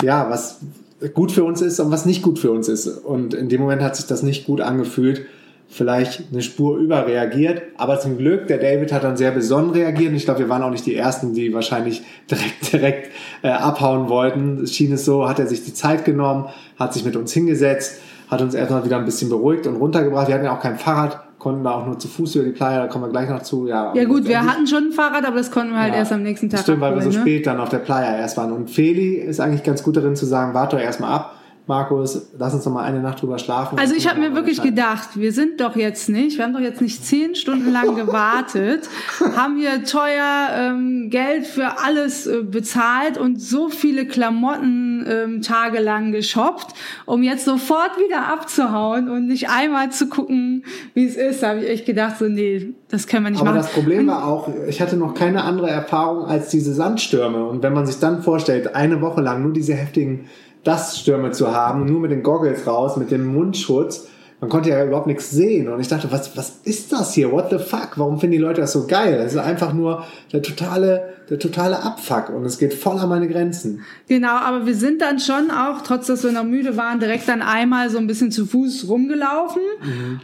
ja, was gut für uns ist und was nicht gut für uns ist. Und in dem Moment hat sich das nicht gut angefühlt. Vielleicht eine Spur überreagiert, aber zum Glück, der David hat dann sehr besonnen reagiert. Ich glaube, wir waren auch nicht die Ersten, die wahrscheinlich direkt, direkt äh, abhauen wollten. Es schien es so, hat er sich die Zeit genommen, hat sich mit uns hingesetzt, hat uns erstmal wieder ein bisschen beruhigt und runtergebracht. Wir hatten ja auch kein Fahrrad, konnten da auch nur zu Fuß über die Playa, da kommen wir gleich noch zu. Ja, Ja gut, wir hatten schon ein Fahrrad, aber das konnten wir halt ja, erst am nächsten Tag Stimmt, weil wir so ne? spät dann auf der Playa erst waren. Und Feli ist eigentlich ganz gut darin zu sagen, warte doch erstmal ab. Markus, lass uns noch mal eine Nacht drüber schlafen. Also ich habe mir wirklich gedacht, wir sind doch jetzt nicht, wir haben doch jetzt nicht zehn Stunden lang gewartet, haben hier teuer ähm, Geld für alles äh, bezahlt und so viele Klamotten ähm, tagelang geshoppt, um jetzt sofort wieder abzuhauen und nicht einmal zu gucken, wie es ist. Da habe ich echt gedacht, so nee, das können wir nicht Aber machen. das Problem war auch, ich hatte noch keine andere Erfahrung als diese Sandstürme. Und wenn man sich dann vorstellt, eine Woche lang nur diese heftigen Duststürme zu haben, nur mit den Goggles raus, mit dem Mundschutz, man konnte ja überhaupt nichts sehen. Und ich dachte, was, was ist das hier? What the fuck? Warum finden die Leute das so geil? Das ist einfach nur der totale, der totale Abfuck. Und es geht voll an meine Grenzen. Genau, aber wir sind dann schon auch, trotz dass wir noch müde waren, direkt dann einmal so ein bisschen zu Fuß rumgelaufen.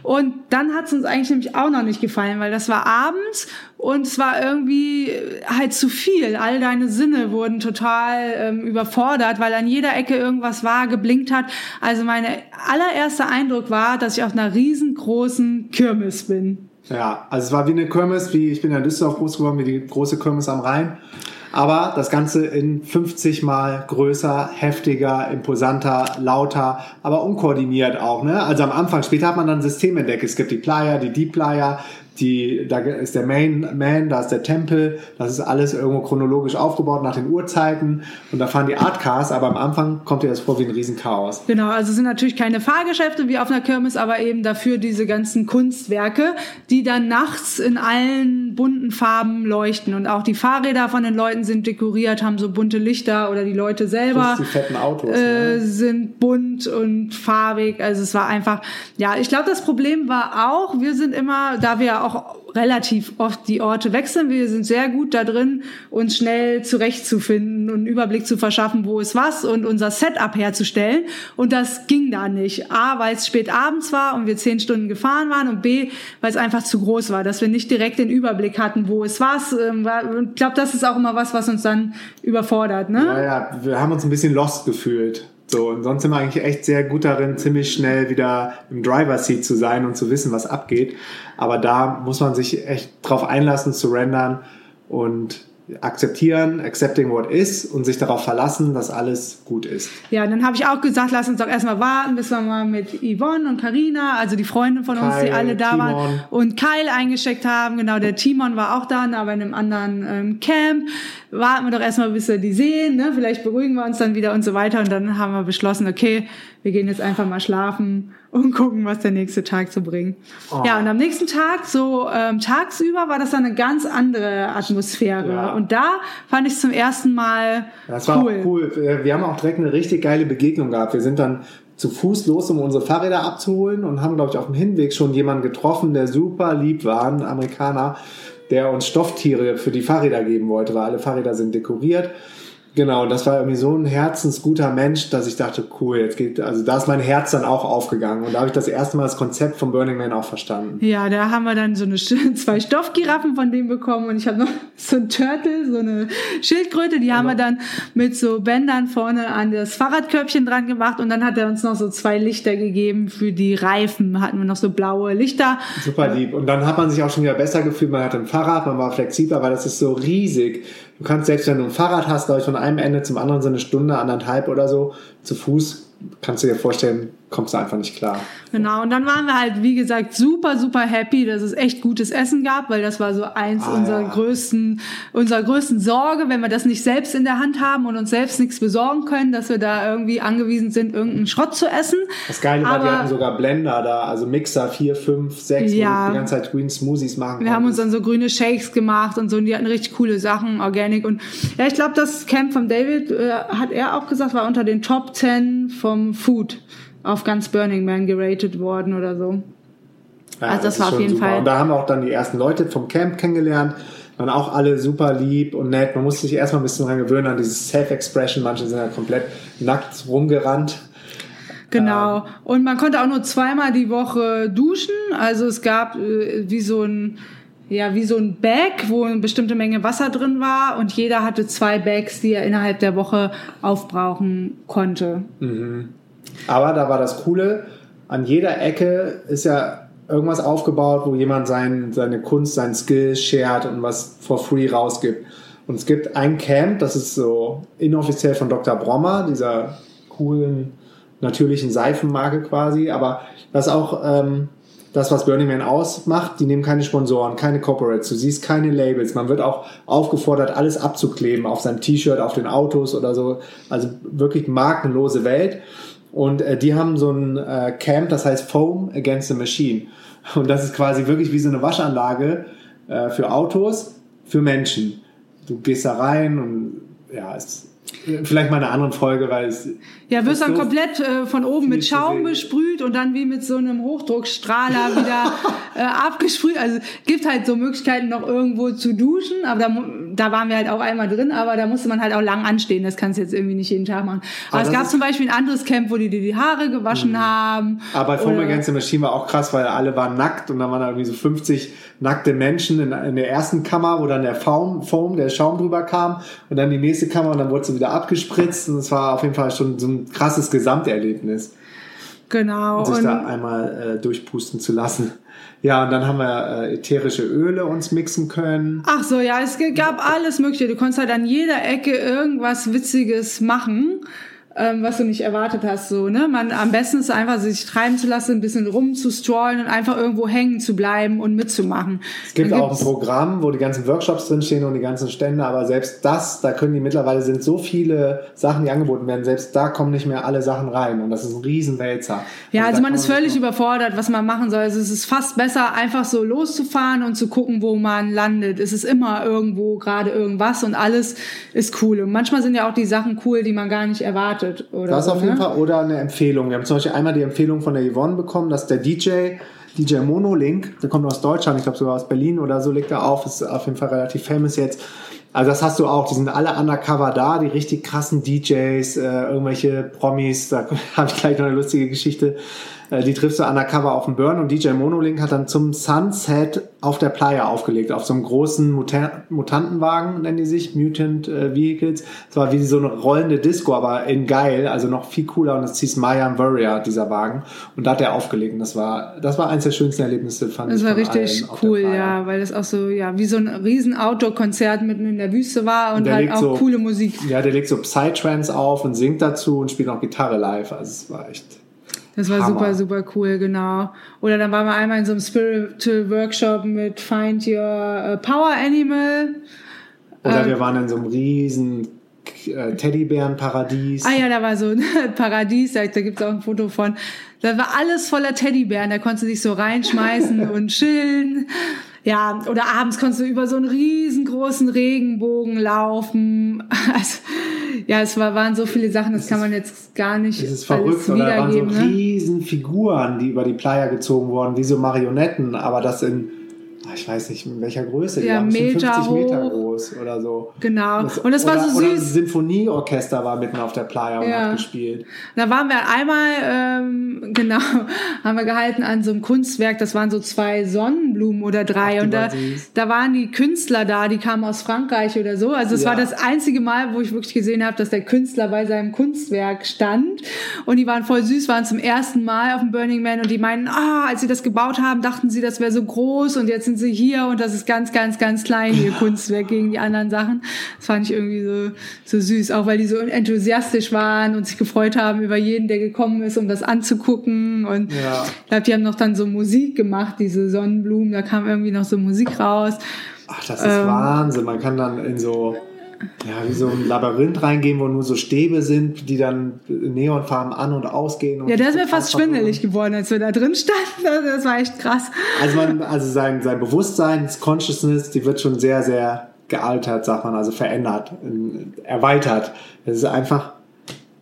Und dann hat es uns eigentlich nämlich auch noch nicht gefallen, weil das war abends und es war irgendwie halt zu viel. All deine Sinne wurden total ähm, überfordert, weil an jeder Ecke irgendwas war, geblinkt hat. Also mein allererster Eindruck war, dass ich auf einer riesengroßen Kirmes bin. Ja, also es war wie eine Kirmes, wie ich bin ja in Düsseldorf groß geworden, wie die große Kirmes am Rhein. Aber das Ganze in 50 mal größer, heftiger, imposanter, lauter, aber unkoordiniert auch. Ne? Also am Anfang, später hat man dann System entdeckt. Es gibt die Playa, die Deep Playa, die, da ist der Main Man, da ist der Tempel, das ist alles irgendwo chronologisch aufgebaut nach den Uhrzeiten und da fahren die Art Cars, aber am Anfang kommt dir das vor wie ein Riesenchaos. Genau, also es sind natürlich keine Fahrgeschäfte wie auf einer Kirmes, aber eben dafür diese ganzen Kunstwerke, die dann nachts in allen bunten Farben leuchten. Und auch die Fahrräder von den Leuten sind dekoriert, haben so bunte Lichter oder die Leute selber die fetten Autos. äh, ne? sind bunt und farbig. Also es war einfach, ja, ich glaube, das Problem war auch, wir sind immer, da wir ja auch relativ oft die Orte wechseln, wir sind sehr gut da drin, uns schnell zurechtzufinden und einen Überblick zu verschaffen, wo ist was und unser Setup herzustellen. Und das ging da nicht. A, weil es spät abends war und wir zehn Stunden gefahren waren und B, weil es einfach zu groß war, dass wir nicht direkt den Überblick hatten, wo ist was. Ähm, Ich glaube, das ist auch immer was, was uns dann überfordert. Ne? Ja, ja, wir haben uns ein bisschen lost gefühlt. So, und sonst sind wir eigentlich echt sehr gut darin, ziemlich schnell wieder im Driver Seat zu sein und zu wissen, was abgeht. Aber da muss man sich echt drauf einlassen, zu rendern und akzeptieren, accepting what is und sich darauf verlassen, dass alles gut ist. Ja, dann habe ich auch gesagt, lass uns doch erstmal warten, bis wir mal mit Yvonne und Karina, also die Freundin von uns, die Kyle, alle da waren, Timon. und Kyle eingesteckt haben. Genau, der Timon war auch da, aber in einem anderen ähm, Camp. Warten wir doch erstmal, bis wir die sehen. Ne? Vielleicht beruhigen wir uns dann wieder und so weiter. Und dann haben wir beschlossen, okay, wir gehen jetzt einfach mal schlafen und gucken, was der nächste Tag so bringt. Oh. Ja, und am nächsten Tag, so ähm, tagsüber, war das dann eine ganz andere Atmosphäre. Ja. Und da fand ich zum ersten Mal Das war cool. auch cool. Wir haben auch direkt eine richtig geile Begegnung gehabt. Wir sind dann zu Fuß los, um unsere Fahrräder abzuholen und haben, glaube ich, auf dem Hinweg schon jemanden getroffen, der super lieb war, ein Amerikaner, der uns Stofftiere für die Fahrräder geben wollte, weil alle Fahrräder sind dekoriert. Genau, das war irgendwie so ein herzensguter Mensch, dass ich dachte, cool, jetzt geht, also da ist mein Herz dann auch aufgegangen und da habe ich das erste Mal das Konzept von Burning Man auch verstanden. Ja, da haben wir dann so eine zwei Stoffgiraffen von dem bekommen und ich habe noch so ein Turtle, so eine Schildkröte, die haben wir dann mit so Bändern vorne an das Fahrradkörbchen dran gemacht und dann hat er uns noch so zwei Lichter gegeben für die Reifen, hatten wir noch so blaue Lichter. Super lieb. Und dann hat man sich auch schon wieder besser gefühlt. Man hatte ein Fahrrad, man war flexibler, weil das ist so riesig. Du kannst selbst, wenn du ein Fahrrad hast, glaube ich, von einem Ende zum anderen so eine Stunde, anderthalb oder so, zu Fuß, kannst du dir vorstellen, kommst du einfach nicht klar. Genau, und dann waren wir halt, wie gesagt, super, super happy, dass es echt gutes Essen gab, weil das war so eins ah, unserer ja. größten, unserer größten Sorge, wenn wir das nicht selbst in der Hand haben und uns selbst nichts besorgen können, dass wir da irgendwie angewiesen sind, irgendeinen Schrott zu essen. Das Geile war, wir hatten sogar Blender da, also Mixer 4, 5, 6, ja, wo die ganze Zeit Green Smoothies machen Wir haben uns dann so grüne Shakes gemacht und so, und die hatten richtig coole Sachen, Organic und ja, ich glaube, das Camp von David, äh, hat er auch gesagt, war unter den Top 10 vom Food auf ganz Burning Man geratet worden oder so. Ja, also das, das war auf jeden super. Fall. Und da haben wir auch dann die ersten Leute vom Camp kennengelernt. Waren auch alle super lieb und nett. Man muss sich erstmal ein bisschen dran gewöhnen an dieses Self-Expression. Manche sind ja komplett nackt rumgerannt. Genau. Ähm. Und man konnte auch nur zweimal die Woche duschen. Also es gab äh, wie so ein ja, wie so ein Bag, wo eine bestimmte Menge Wasser drin war und jeder hatte zwei Bags, die er innerhalb der Woche aufbrauchen konnte. Mhm. Aber da war das Coole, an jeder Ecke ist ja irgendwas aufgebaut, wo jemand sein, seine Kunst, seinen Skill shared und was for free rausgibt. Und es gibt ein Camp, das ist so inoffiziell von Dr. Brommer, dieser coolen, natürlichen Seifenmarke quasi, aber das ist auch ähm, das, was Burning Man ausmacht. Die nehmen keine Sponsoren, keine Corporates, du siehst keine Labels. Man wird auch aufgefordert, alles abzukleben auf seinem T-Shirt, auf den Autos oder so. Also wirklich markenlose Welt. Und äh, die haben so ein äh, Camp, das heißt Foam Against the Machine. Und das ist quasi wirklich wie so eine Waschanlage äh, für Autos, für Menschen. Du gehst da rein und ja, es Vielleicht mal eine andere Folge, weil es. Ja, wirst dann komplett äh, von oben mit Schaum besprüht und dann wie mit so einem Hochdruckstrahler wieder äh, abgesprüht. Also gibt halt so Möglichkeiten, noch irgendwo zu duschen, aber da, da waren wir halt auch einmal drin, aber da musste man halt auch lang anstehen. Das kannst du jetzt irgendwie nicht jeden Tag machen. Aber, aber es gab zum Beispiel ein anderes Camp, wo die dir die Haare gewaschen mhm. haben. Aber bei Foam Against the Machine war auch krass, weil alle waren nackt und dann waren da irgendwie so 50 nackte Menschen in, in der ersten Kammer, wo dann der Foam, Foam, der Schaum drüber kam und dann die nächste Kammer und dann wurde sie wieder abgespritzt und es war auf jeden Fall schon so ein krasses Gesamterlebnis. Genau. sich da einmal äh, durchpusten zu lassen. Ja, und dann haben wir äh, ätherische Öle uns mixen können. Ach so, ja, es gab alles Mögliche. Du konntest halt an jeder Ecke irgendwas Witziges machen ähm, was du nicht erwartet hast. So, ne? Man, am besten ist einfach, sich treiben zu lassen, ein bisschen rumzustrollen und einfach irgendwo hängen zu bleiben und mitzumachen. Es gibt auch ein Programm, wo die ganzen Workshops drinstehen und die ganzen Stände, aber selbst das, da können die mittlerweile sind so viele Sachen, die angeboten werden, selbst da kommen nicht mehr alle Sachen rein und das ist ein Riesenwälzer. Ja, also, also man ist völlig überfordert, was man machen soll. Also es ist fast besser, einfach so loszufahren und zu gucken, wo man landet. Es ist immer irgendwo gerade irgendwas und alles ist cool. Und manchmal sind ja auch die Sachen cool, die man gar nicht erwartet erwartet. Oder das so, auf jeden ne? Fall. Oder eine Empfehlung. Wir haben zum Beispiel einmal die Empfehlung von der Yvonne bekommen, dass der DJ, DJ Monolink, der kommt aus Deutschland, ich glaube sogar aus Berlin oder so, legt er auf, ist auf jeden Fall relativ famous jetzt. Also das hast du auch, die sind alle undercover da, die richtig krassen DJs, äh, irgendwelche Promis, da habe ich gleich noch eine lustige Geschichte. Äh, die triffst du undercover auf dem Burn und DJ Monolink hat dann zum Sunset auf der Playa aufgelegt, auf so einem großen Muta Mutantenwagen, nennen die sich, Mutant äh, Vehicles. Das war wie so eine rollende Disco, aber in geil, also noch viel cooler und das hieß Maya Warrior, dieser Wagen. Und da hat er aufgelegt und das war, das war eins der schönsten Erlebnisse, fand das ich. Das war richtig cool, ja, weil das auch so, ja, wie so ein riesen Outdoor-Konzert mitten in der Wüste war und, und halt auch so, coole Musik. Ja, der legt so Psytrance auf und singt dazu und spielt auch Gitarre live, also es war echt das war Hammer. super, super cool, genau. Oder dann waren wir einmal in so einem Spiritual Workshop mit Find Your äh, Power Animal. Oder ähm, wir waren in so einem riesen äh, Teddybärenparadies. Ah ja, da war so ein Paradies, da, da gibt es auch ein Foto von. Da war alles voller Teddybären, da konntest du dich so reinschmeißen und chillen. Ja, oder abends konntest du über so einen riesengroßen Regenbogen laufen. Also, ja, es war, waren so viele Sachen, das, das kann man jetzt gar nicht. Das ist verrückt, oder waren so ne? riesen Figuren, die über die Playa gezogen wurden, wie so Marionetten, aber das in ich weiß nicht, in welcher Größe, ja, die Meter 50 Meter groß oder so. Genau. Das, und das war so süß. Oder ein Symphonieorchester war mitten auf der Playa und ja. hat gespielt. Da waren wir einmal, ähm, genau, haben wir gehalten an so einem Kunstwerk, das waren so zwei Sonnenblumen oder drei. Ach, und da, da waren die Künstler da, die kamen aus Frankreich oder so. Also es ja. war das einzige Mal, wo ich wirklich gesehen habe, dass der Künstler bei seinem Kunstwerk stand. Und die waren voll süß, waren zum ersten Mal auf dem Burning Man und die meinen, ah, als sie das gebaut haben, dachten sie, das wäre so groß und jetzt sind sie hier und das ist ganz, ganz, ganz klein, ihr Kunstwerk gegen die anderen Sachen. Das fand ich irgendwie so, so süß, auch weil die so enthusiastisch waren und sich gefreut haben über jeden, der gekommen ist, um das anzugucken. Und ja. ich glaube, die haben noch dann so Musik gemacht, diese Sonnenblumen, da kam irgendwie noch so Musik raus. Ach, das ist ähm, Wahnsinn. Man kann dann in so ja, wie so ein Labyrinth reingehen, wo nur so Stäbe sind, die dann Neonfarben an- und ausgehen. Und ja, das wäre fast schwindelig geworden, als wir da drin standen. Also, das war echt krass. Also, man, also sein, sein Bewusstsein, das Consciousness, die wird schon sehr, sehr gealtert, sagt man, also verändert, erweitert. Das ist einfach,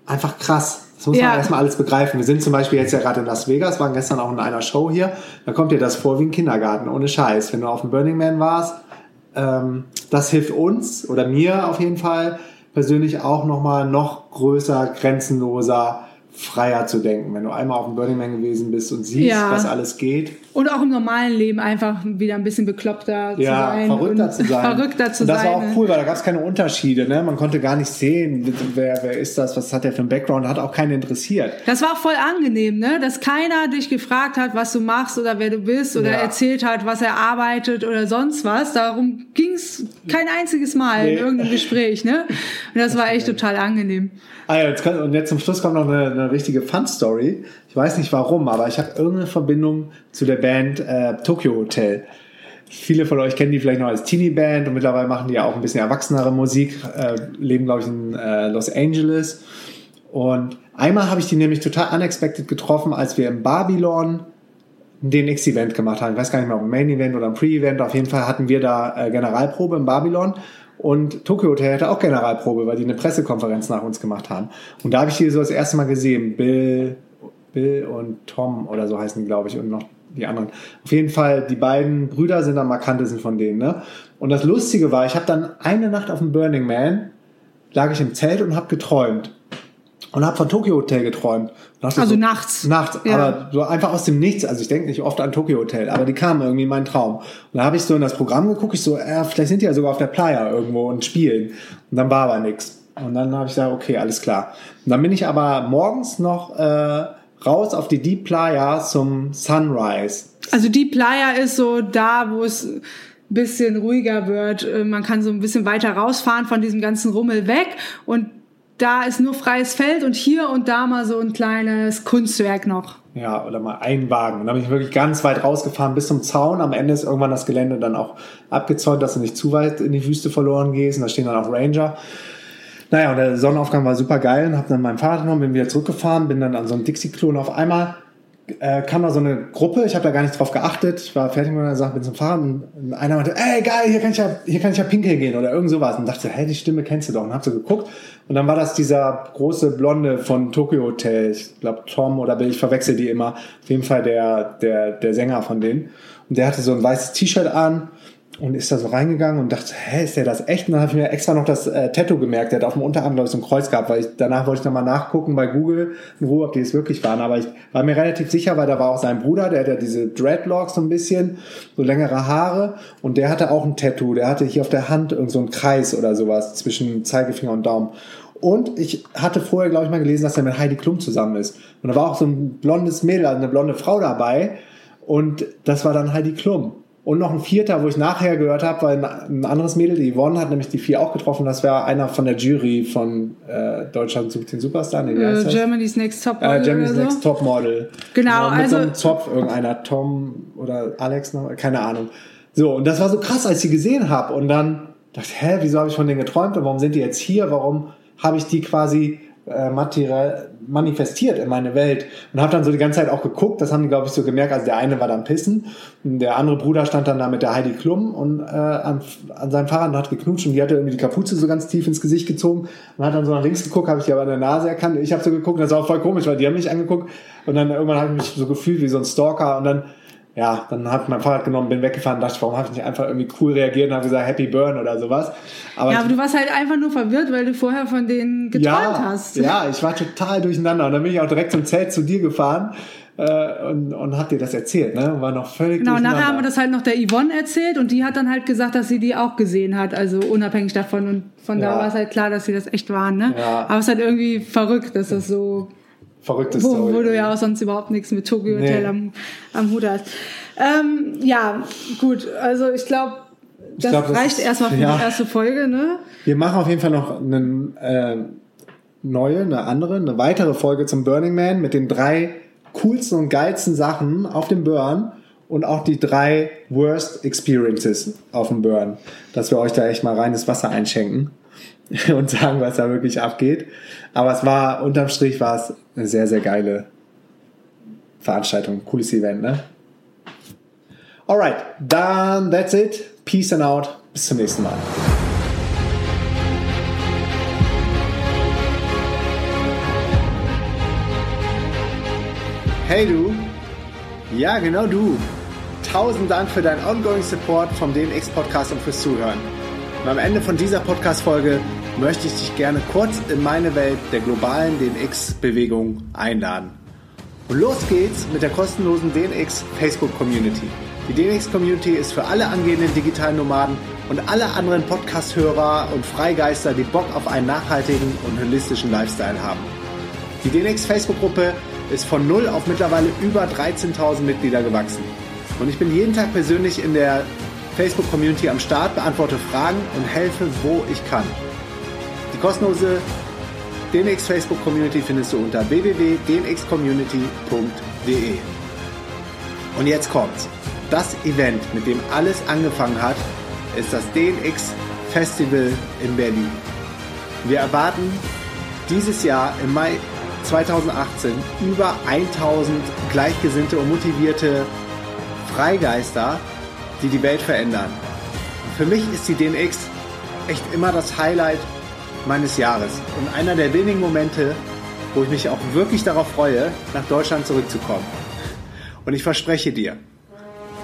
einfach krass. Das muss ja. man erstmal alles begreifen. Wir sind zum Beispiel jetzt ja gerade in Las Vegas, waren gestern auch in einer Show hier. Da kommt dir das vor wie ein Kindergarten, ohne Scheiß. Wenn du auf dem Burning Man warst, ähm, das hilft uns oder mir auf jeden Fall persönlich auch nochmal noch größer, grenzenloser freier zu denken. Wenn du einmal auf dem Burning Man gewesen bist und siehst, ja. was alles geht. Und auch im normalen Leben einfach wieder ein bisschen bekloppter zu ja, sein. Verrückter zu sein. Verrückter zu und das sein. war auch cool, weil da gab es keine Unterschiede. Ne? Man konnte gar nicht sehen, wer, wer ist das, was hat der für einen Background, hat auch keinen interessiert. Das war auch voll angenehm, ne? dass keiner dich gefragt hat, was du machst oder wer du bist oder ja. erzählt hat, was er arbeitet oder sonst was. Darum ging es kein einziges Mal nee. in irgendeinem Gespräch. Ne? Und das, das war echt total angenehm. Ah ja, jetzt kann, und jetzt zum Schluss kommt noch eine, eine richtige Fun-Story. Weiß nicht warum, aber ich habe irgendeine Verbindung zu der Band äh, Tokyo Hotel. Viele von euch kennen die vielleicht noch als Teenie-Band und mittlerweile machen die ja auch ein bisschen erwachsenere Musik, äh, leben, glaube ich, in äh, Los Angeles. Und einmal habe ich die nämlich total unexpected getroffen, als wir im Babylon den X-Event gemacht haben. Ich weiß gar nicht mehr, ob ein Main-Event oder ein Pre-Event. Auf jeden Fall hatten wir da äh, Generalprobe im Babylon. Und Tokyo Hotel hatte auch Generalprobe, weil die eine Pressekonferenz nach uns gemacht haben. Und da habe ich die so das erste Mal gesehen. Bill, Bill und Tom oder so heißen die, glaube ich, und noch die anderen. Auf jeden Fall, die beiden Brüder sind am markantesten von denen. Ne? Und das Lustige war, ich habe dann eine Nacht auf dem Burning Man, lag ich im Zelt und habe geträumt und habe von Tokyo Hotel geträumt. also so, nachts. Nachts, ja. aber so einfach aus dem Nichts. Also ich denke nicht oft an Tokyo Hotel, aber die kamen irgendwie in meinen Traum. Und da habe ich so in das Programm geguckt, ich so, äh, vielleicht sind die ja sogar auf der Playa irgendwo und spielen. Und dann war aber nichts. Und dann habe ich gesagt, okay, alles klar. Und dann bin ich aber morgens noch äh, raus auf die Deep Playa zum Sunrise. Also Deep Playa ist so da, wo es bisschen ruhiger wird. Äh, man kann so ein bisschen weiter rausfahren von diesem ganzen Rummel weg und da ist nur freies Feld und hier und da mal so ein kleines Kunstwerk noch. Ja, oder mal ein Wagen. Und da bin ich wirklich ganz weit rausgefahren bis zum Zaun. Am Ende ist irgendwann das Gelände dann auch abgezäunt, dass du nicht zu weit in die Wüste verloren gehst. Und da stehen dann auch Ranger. Naja, und der Sonnenaufgang war super geil und habe dann mein Fahrrad genommen, bin wieder zurückgefahren, bin dann an so einem Dixie-Klo und auf einmal äh, kam da so eine Gruppe, ich habe da gar nicht drauf geachtet, ich war fertig mit meiner Sache, bin zum Fahren und einer meinte, ey geil, hier kann ich ja, hier kann ich ja pinkeln gehen oder irgend sowas und dachte, hey, die Stimme kennst du doch und hab so geguckt und dann war das dieser große Blonde von Tokyo Hotel, ich glaube Tom oder ich verwechsel die immer, auf jeden Fall der, der, der Sänger von denen und der hatte so ein weißes T-Shirt an und ist da so reingegangen und dachte, hä, ist der das echt? Und dann habe ich mir extra noch das äh, Tattoo gemerkt. Der hat auf dem Unterarm, glaube ich, so ein Kreuz gehabt, weil ich danach wollte ich nochmal nachgucken bei Google in Ruhe, ob die es wirklich waren. Aber ich war mir relativ sicher, weil da war auch sein Bruder, der hat ja diese Dreadlocks so ein bisschen, so längere Haare und der hatte auch ein Tattoo. Der hatte hier auf der Hand irgend so einen Kreis oder sowas zwischen Zeigefinger und Daumen. Und ich hatte vorher, glaube ich, mal gelesen, dass er mit Heidi Klum zusammen ist. Und da war auch so ein blondes Mädel, also eine blonde Frau dabei. Und das war dann Heidi Klum. Und noch ein vierter, wo ich nachher gehört habe, weil ein anderes Mädel, die Yvonne, hat nämlich die vier auch getroffen. Das wäre einer von der Jury von äh, Deutschland sucht den Superstar. Nee, uh, Germany's Next Top Model. Äh, Germany's so? Next Top Model. Genau, genau mit also. So einem Zopf, irgendeiner Tom oder Alex noch, keine Ahnung. So, und das war so krass, als ich sie gesehen habe. Und dann dachte ich, hä, wieso habe ich von denen geträumt und warum sind die jetzt hier? Warum habe ich die quasi äh, materiell manifestiert in meine Welt und habe dann so die ganze Zeit auch geguckt, das haben die glaube ich so gemerkt, also der eine war dann pissen. Der andere Bruder stand dann da mit der Heidi Klum und äh, an, an seinem Fahrrad und hat geknutscht und die hatte irgendwie die Kapuze so ganz tief ins Gesicht gezogen und hat dann so nach links geguckt, habe ich die aber an der Nase erkannt, ich habe so geguckt, das war auch voll komisch, weil die haben mich angeguckt und dann irgendwann habe ich mich so gefühlt wie so ein Stalker und dann ja, dann habe ich mein Fahrrad genommen, bin weggefahren, dachte, warum habe ich nicht einfach irgendwie cool reagiert und habe gesagt, Happy Burn oder sowas. Aber ja, aber du warst halt einfach nur verwirrt, weil du vorher von denen geträumt ja, hast. Ja, ich war total durcheinander und dann bin ich auch direkt zum Zelt zu dir gefahren äh, und, und hab dir das erzählt, ne? War noch völlig Genau, nachher haben wir das halt noch der Yvonne erzählt und die hat dann halt gesagt, dass sie die auch gesehen hat, also unabhängig davon und von ja. da war es halt klar, dass sie das echt waren, ne? Ja. Aber es ist halt irgendwie verrückt, dass das so verrücktes wo, wo du ja auch sonst überhaupt nichts mit Tokyo Hotel nee. am, am Hut hast. Ähm, ja, gut. Also ich glaube, das glaub, das reicht ist- erstmal für ja. die erste Folge, ne? Wir machen auf jeden Fall noch eine äh, neue, eine andere, eine weitere Folge zum Burning Man mit den drei coolsten und geilsten Sachen auf dem Burn und auch die drei Worst Experiences auf dem Burn. Dass wir euch da echt mal reines Wasser einschenken und sagen, was da wirklich abgeht. Aber es war, unterm Strich war es eine sehr, sehr geile Veranstaltung. Cooles Event, ne? Alright, dann that's it. Peace and out. Bis zum nächsten Mal. Hey du. Ja, genau du. Tausend Dank für deinen ongoing Support vom DNX Podcast und fürs Zuhören. Und am Ende von dieser Podcast-Folge möchte ich dich gerne kurz in meine Welt der globalen DNX-Bewegung einladen. Und los geht's mit der kostenlosen DNX Facebook Community. Die DNX Community ist für alle angehenden digitalen Nomaden und alle anderen Podcast-Hörer und Freigeister, die Bock auf einen nachhaltigen und holistischen Lifestyle haben. Die DNX Facebook-Gruppe ist von null auf mittlerweile über 13.000 Mitglieder gewachsen. Und ich bin jeden Tag persönlich in der Facebook-Community am Start, beantworte Fragen und helfe, wo ich kann. Die kostenlose DNX Facebook Community findest du unter www.dnxcommunity.de. Und jetzt kommt's. Das Event, mit dem alles angefangen hat, ist das DNX Festival in Berlin. Wir erwarten dieses Jahr im Mai 2018 über 1000 gleichgesinnte und motivierte Freigeister, die die Welt verändern. Für mich ist die DNX echt immer das Highlight meines Jahres und einer der wenigen Momente, wo ich mich auch wirklich darauf freue, nach Deutschland zurückzukommen. Und ich verspreche dir,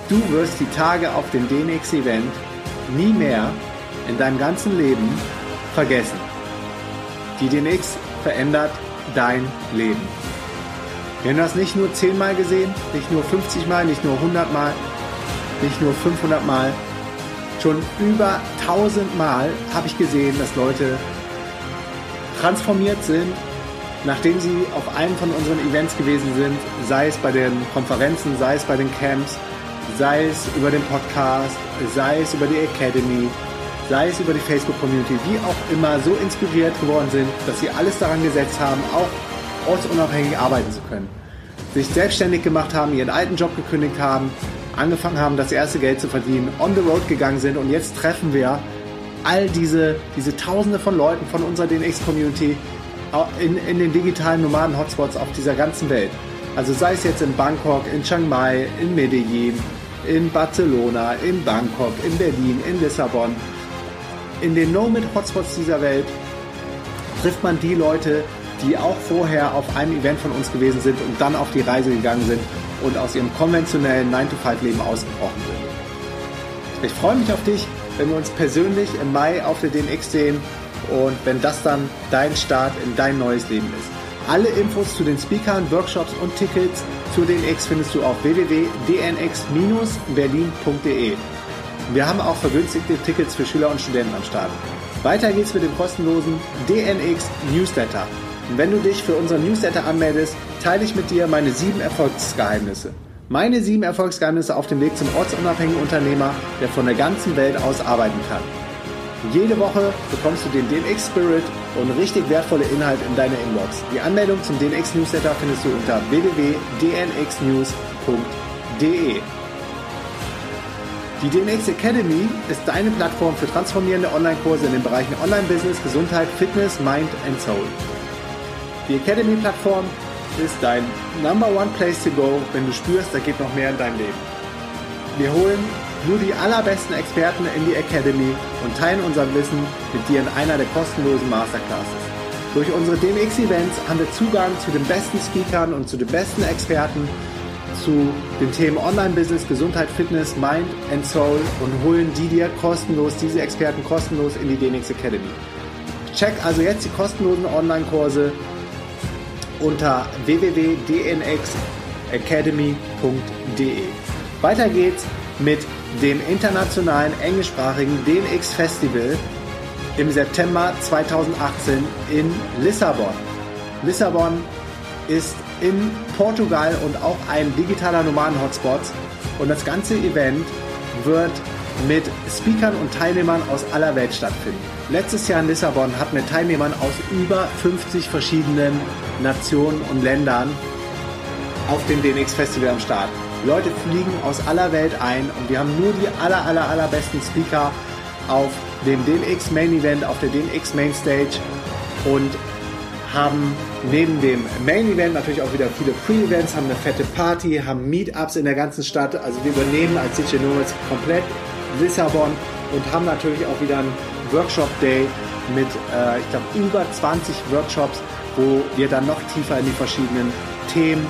du wirst die Tage auf dem DNX-Event nie mehr in deinem ganzen Leben vergessen. Die DNX verändert dein Leben. Wir haben das nicht nur 10 Mal gesehen, nicht nur 50 Mal, nicht nur 100 Mal, nicht nur 500 Mal. Schon über 1000 Mal habe ich gesehen, dass Leute transformiert sind, nachdem sie auf einem von unseren Events gewesen sind, sei es bei den Konferenzen, sei es bei den Camps, sei es über den Podcast, sei es über die Academy, sei es über die Facebook-Community, wie auch immer, so inspiriert geworden sind, dass sie alles daran gesetzt haben, auch ortsunabhängig arbeiten zu können. Sich selbstständig gemacht haben, ihren alten Job gekündigt haben, angefangen haben, das erste Geld zu verdienen, on the road gegangen sind und jetzt treffen wir all diese, diese Tausende von Leuten von unserer DNX-Community in, in den digitalen Nomaden-Hotspots auf dieser ganzen Welt. Also sei es jetzt in Bangkok, in Chiang Mai, in Medellin, in Barcelona, in Bangkok, in Berlin, in Lissabon. In den Nomad-Hotspots dieser Welt trifft man die Leute, die auch vorher auf einem Event von uns gewesen sind und dann auf die Reise gegangen sind und aus ihrem konventionellen 9-to-5-Leben ausgebrochen sind. Ich freue mich auf dich, wenn wir uns persönlich im Mai auf der DNX sehen und wenn das dann dein Start in dein neues Leben ist. Alle Infos zu den Speakern, Workshops und Tickets zu DNX findest du auf www.dnx-berlin.de. Wir haben auch vergünstigte Tickets für Schüler und Studenten am Start. Weiter geht's mit dem kostenlosen DNX Newsletter. Wenn du dich für unseren Newsletter anmeldest, teile ich mit dir meine sieben Erfolgsgeheimnisse. Meine sieben Erfolgsgeheimnisse auf dem Weg zum ortsunabhängigen Unternehmer, der von der ganzen Welt aus arbeiten kann. Jede Woche bekommst du den DNX Spirit und richtig wertvolle Inhalte in deine Inbox. Die Anmeldung zum DNX Newsletter findest du unter www.dnxnews.de. Die DNX Academy ist deine Plattform für transformierende Online-Kurse in den Bereichen Online-Business, Gesundheit, Fitness, Mind and Soul. Die Academy-Plattform ist dein Number One Place to go, wenn du spürst, da geht noch mehr in deinem Leben. Wir holen nur die allerbesten Experten in die Academy und teilen unser Wissen mit dir in einer der kostenlosen Masterclasses. Durch unsere DMX-Events haben wir Zugang zu den besten Speakern und zu den besten Experten zu den Themen Online-Business, Gesundheit, Fitness, Mind and Soul und holen die dir kostenlos, diese Experten kostenlos in die DNX Academy. Check also jetzt die kostenlosen Online-Kurse unter www.dnxacademy.de. Weiter geht's mit dem internationalen englischsprachigen DNX Festival im September 2018 in Lissabon. Lissabon ist in Portugal und auch ein digitaler Nomaden-Hotspot Und das ganze Event wird mit Speakern und Teilnehmern aus aller Welt stattfinden. Letztes Jahr in Lissabon hatten wir Teilnehmern aus über 50 verschiedenen Nationen und Ländern auf dem DNX Festival am Start. Leute fliegen aus aller Welt ein und wir haben nur die aller, aller, allerbesten Speaker auf dem DNX Main Event, auf der DNX Main Stage und haben neben dem Main Event natürlich auch wieder viele Pre-Events, haben eine fette Party, haben Meetups in der ganzen Stadt. Also wir übernehmen als DJ Nomads komplett Lissabon und haben natürlich auch wieder einen Workshop Day mit, äh, ich glaube, über 20 Workshops, wo wir dann noch tiefer in die verschiedenen Themen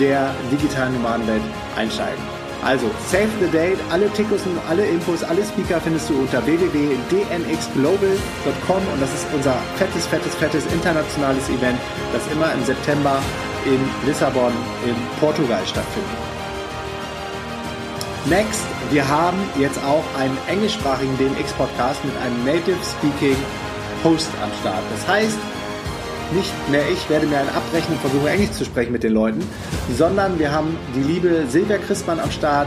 der digitalen Nomadenwelt einsteigen. Also, save the date, alle Tickets und alle Infos, alle Speaker findest du unter www.dnxglobal.com und das ist unser fettes, fettes, fettes internationales Event, das immer im September in Lissabon in Portugal stattfindet. Next, wir haben jetzt auch einen englischsprachigen DNX-Podcast mit einem Native Speaking Host am Start. Das heißt, nicht mehr ich werde mir einen abbrechen und versuche Englisch zu sprechen mit den Leuten, sondern wir haben die liebe Silvia Christmann am Start,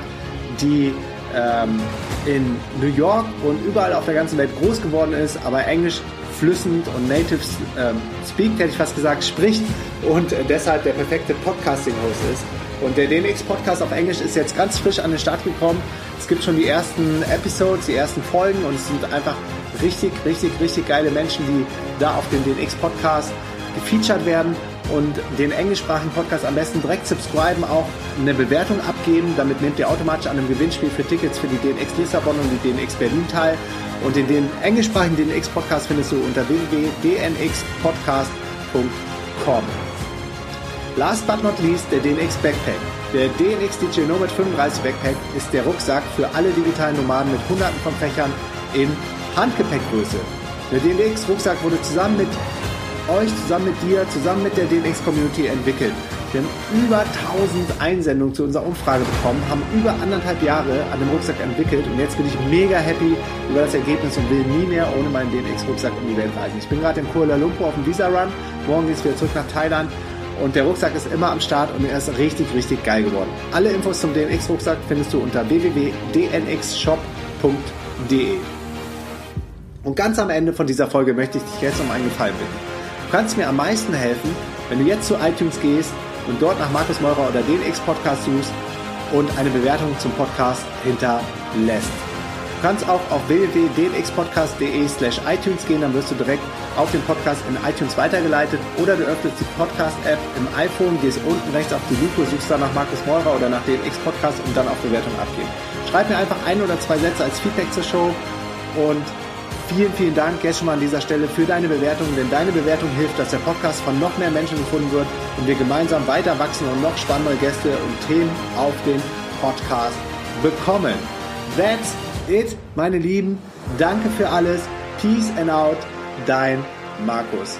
die ähm, in New York und überall auf der ganzen Welt groß geworden ist, aber Englisch flüssend und native ähm, speakt, hätte ich fast gesagt, spricht und deshalb der perfekte Podcasting-Host ist. Und der DNX-Podcast auf Englisch ist jetzt ganz frisch an den Start gekommen. Es gibt schon die ersten Episodes, die ersten Folgen und es sind einfach richtig, richtig, richtig geile Menschen, die da auf dem DNX-Podcast gefeatured werden und den englischsprachigen Podcast am besten direkt subscriben, auch eine Bewertung abgeben. Damit nehmt ihr automatisch an einem Gewinnspiel für Tickets für die DNX Lissabon und die DNX Berlin teil. Und den, den englischsprachigen DNX Podcast findest du unter www.dnxpodcast.com. Last but not least der DNX Backpack. Der DNX DJ Nomad 35 Backpack ist der Rucksack für alle digitalen Nomaden mit hunderten von Fächern in Handgepäckgröße. Der DNX Rucksack wurde zusammen mit euch, zusammen mit dir, zusammen mit der DNX Community entwickelt. Wir haben über 1000 Einsendungen zu unserer Umfrage bekommen, haben über anderthalb Jahre an dem Rucksack entwickelt und jetzt bin ich mega happy über das Ergebnis und will nie mehr ohne meinen DNX-Rucksack um die Welt reisen. Ich bin gerade in Kuala Lumpur auf dem Visa-Run, morgen geht es wieder zurück nach Thailand und der Rucksack ist immer am Start und er ist richtig, richtig geil geworden. Alle Infos zum DNX-Rucksack findest du unter www.dnxshop.de. Und ganz am Ende von dieser Folge möchte ich dich jetzt um einen Gefallen bitten. Du kannst mir am meisten helfen, wenn du jetzt zu iTunes gehst und dort nach Markus Meurer oder den X-Podcast suchst und eine Bewertung zum Podcast hinterlässt. Du kannst auch auf www.dnxpodcast.de slash iTunes gehen, dann wirst du direkt auf den Podcast in iTunes weitergeleitet oder du öffnest die Podcast-App im iPhone, gehst unten rechts auf die Lupe, suchst dann nach Markus Meurer oder nach den X-Podcast und dann auf Bewertung abgeben. Schreib mir einfach ein oder zwei Sätze als Feedback zur Show und Vielen, vielen Dank jetzt schon mal an dieser Stelle für deine Bewertung, denn deine Bewertung hilft, dass der Podcast von noch mehr Menschen gefunden wird und wir gemeinsam weiter wachsen und noch spannendere Gäste und Themen auf den Podcast bekommen. That's it, meine Lieben. Danke für alles. Peace and out. Dein Markus.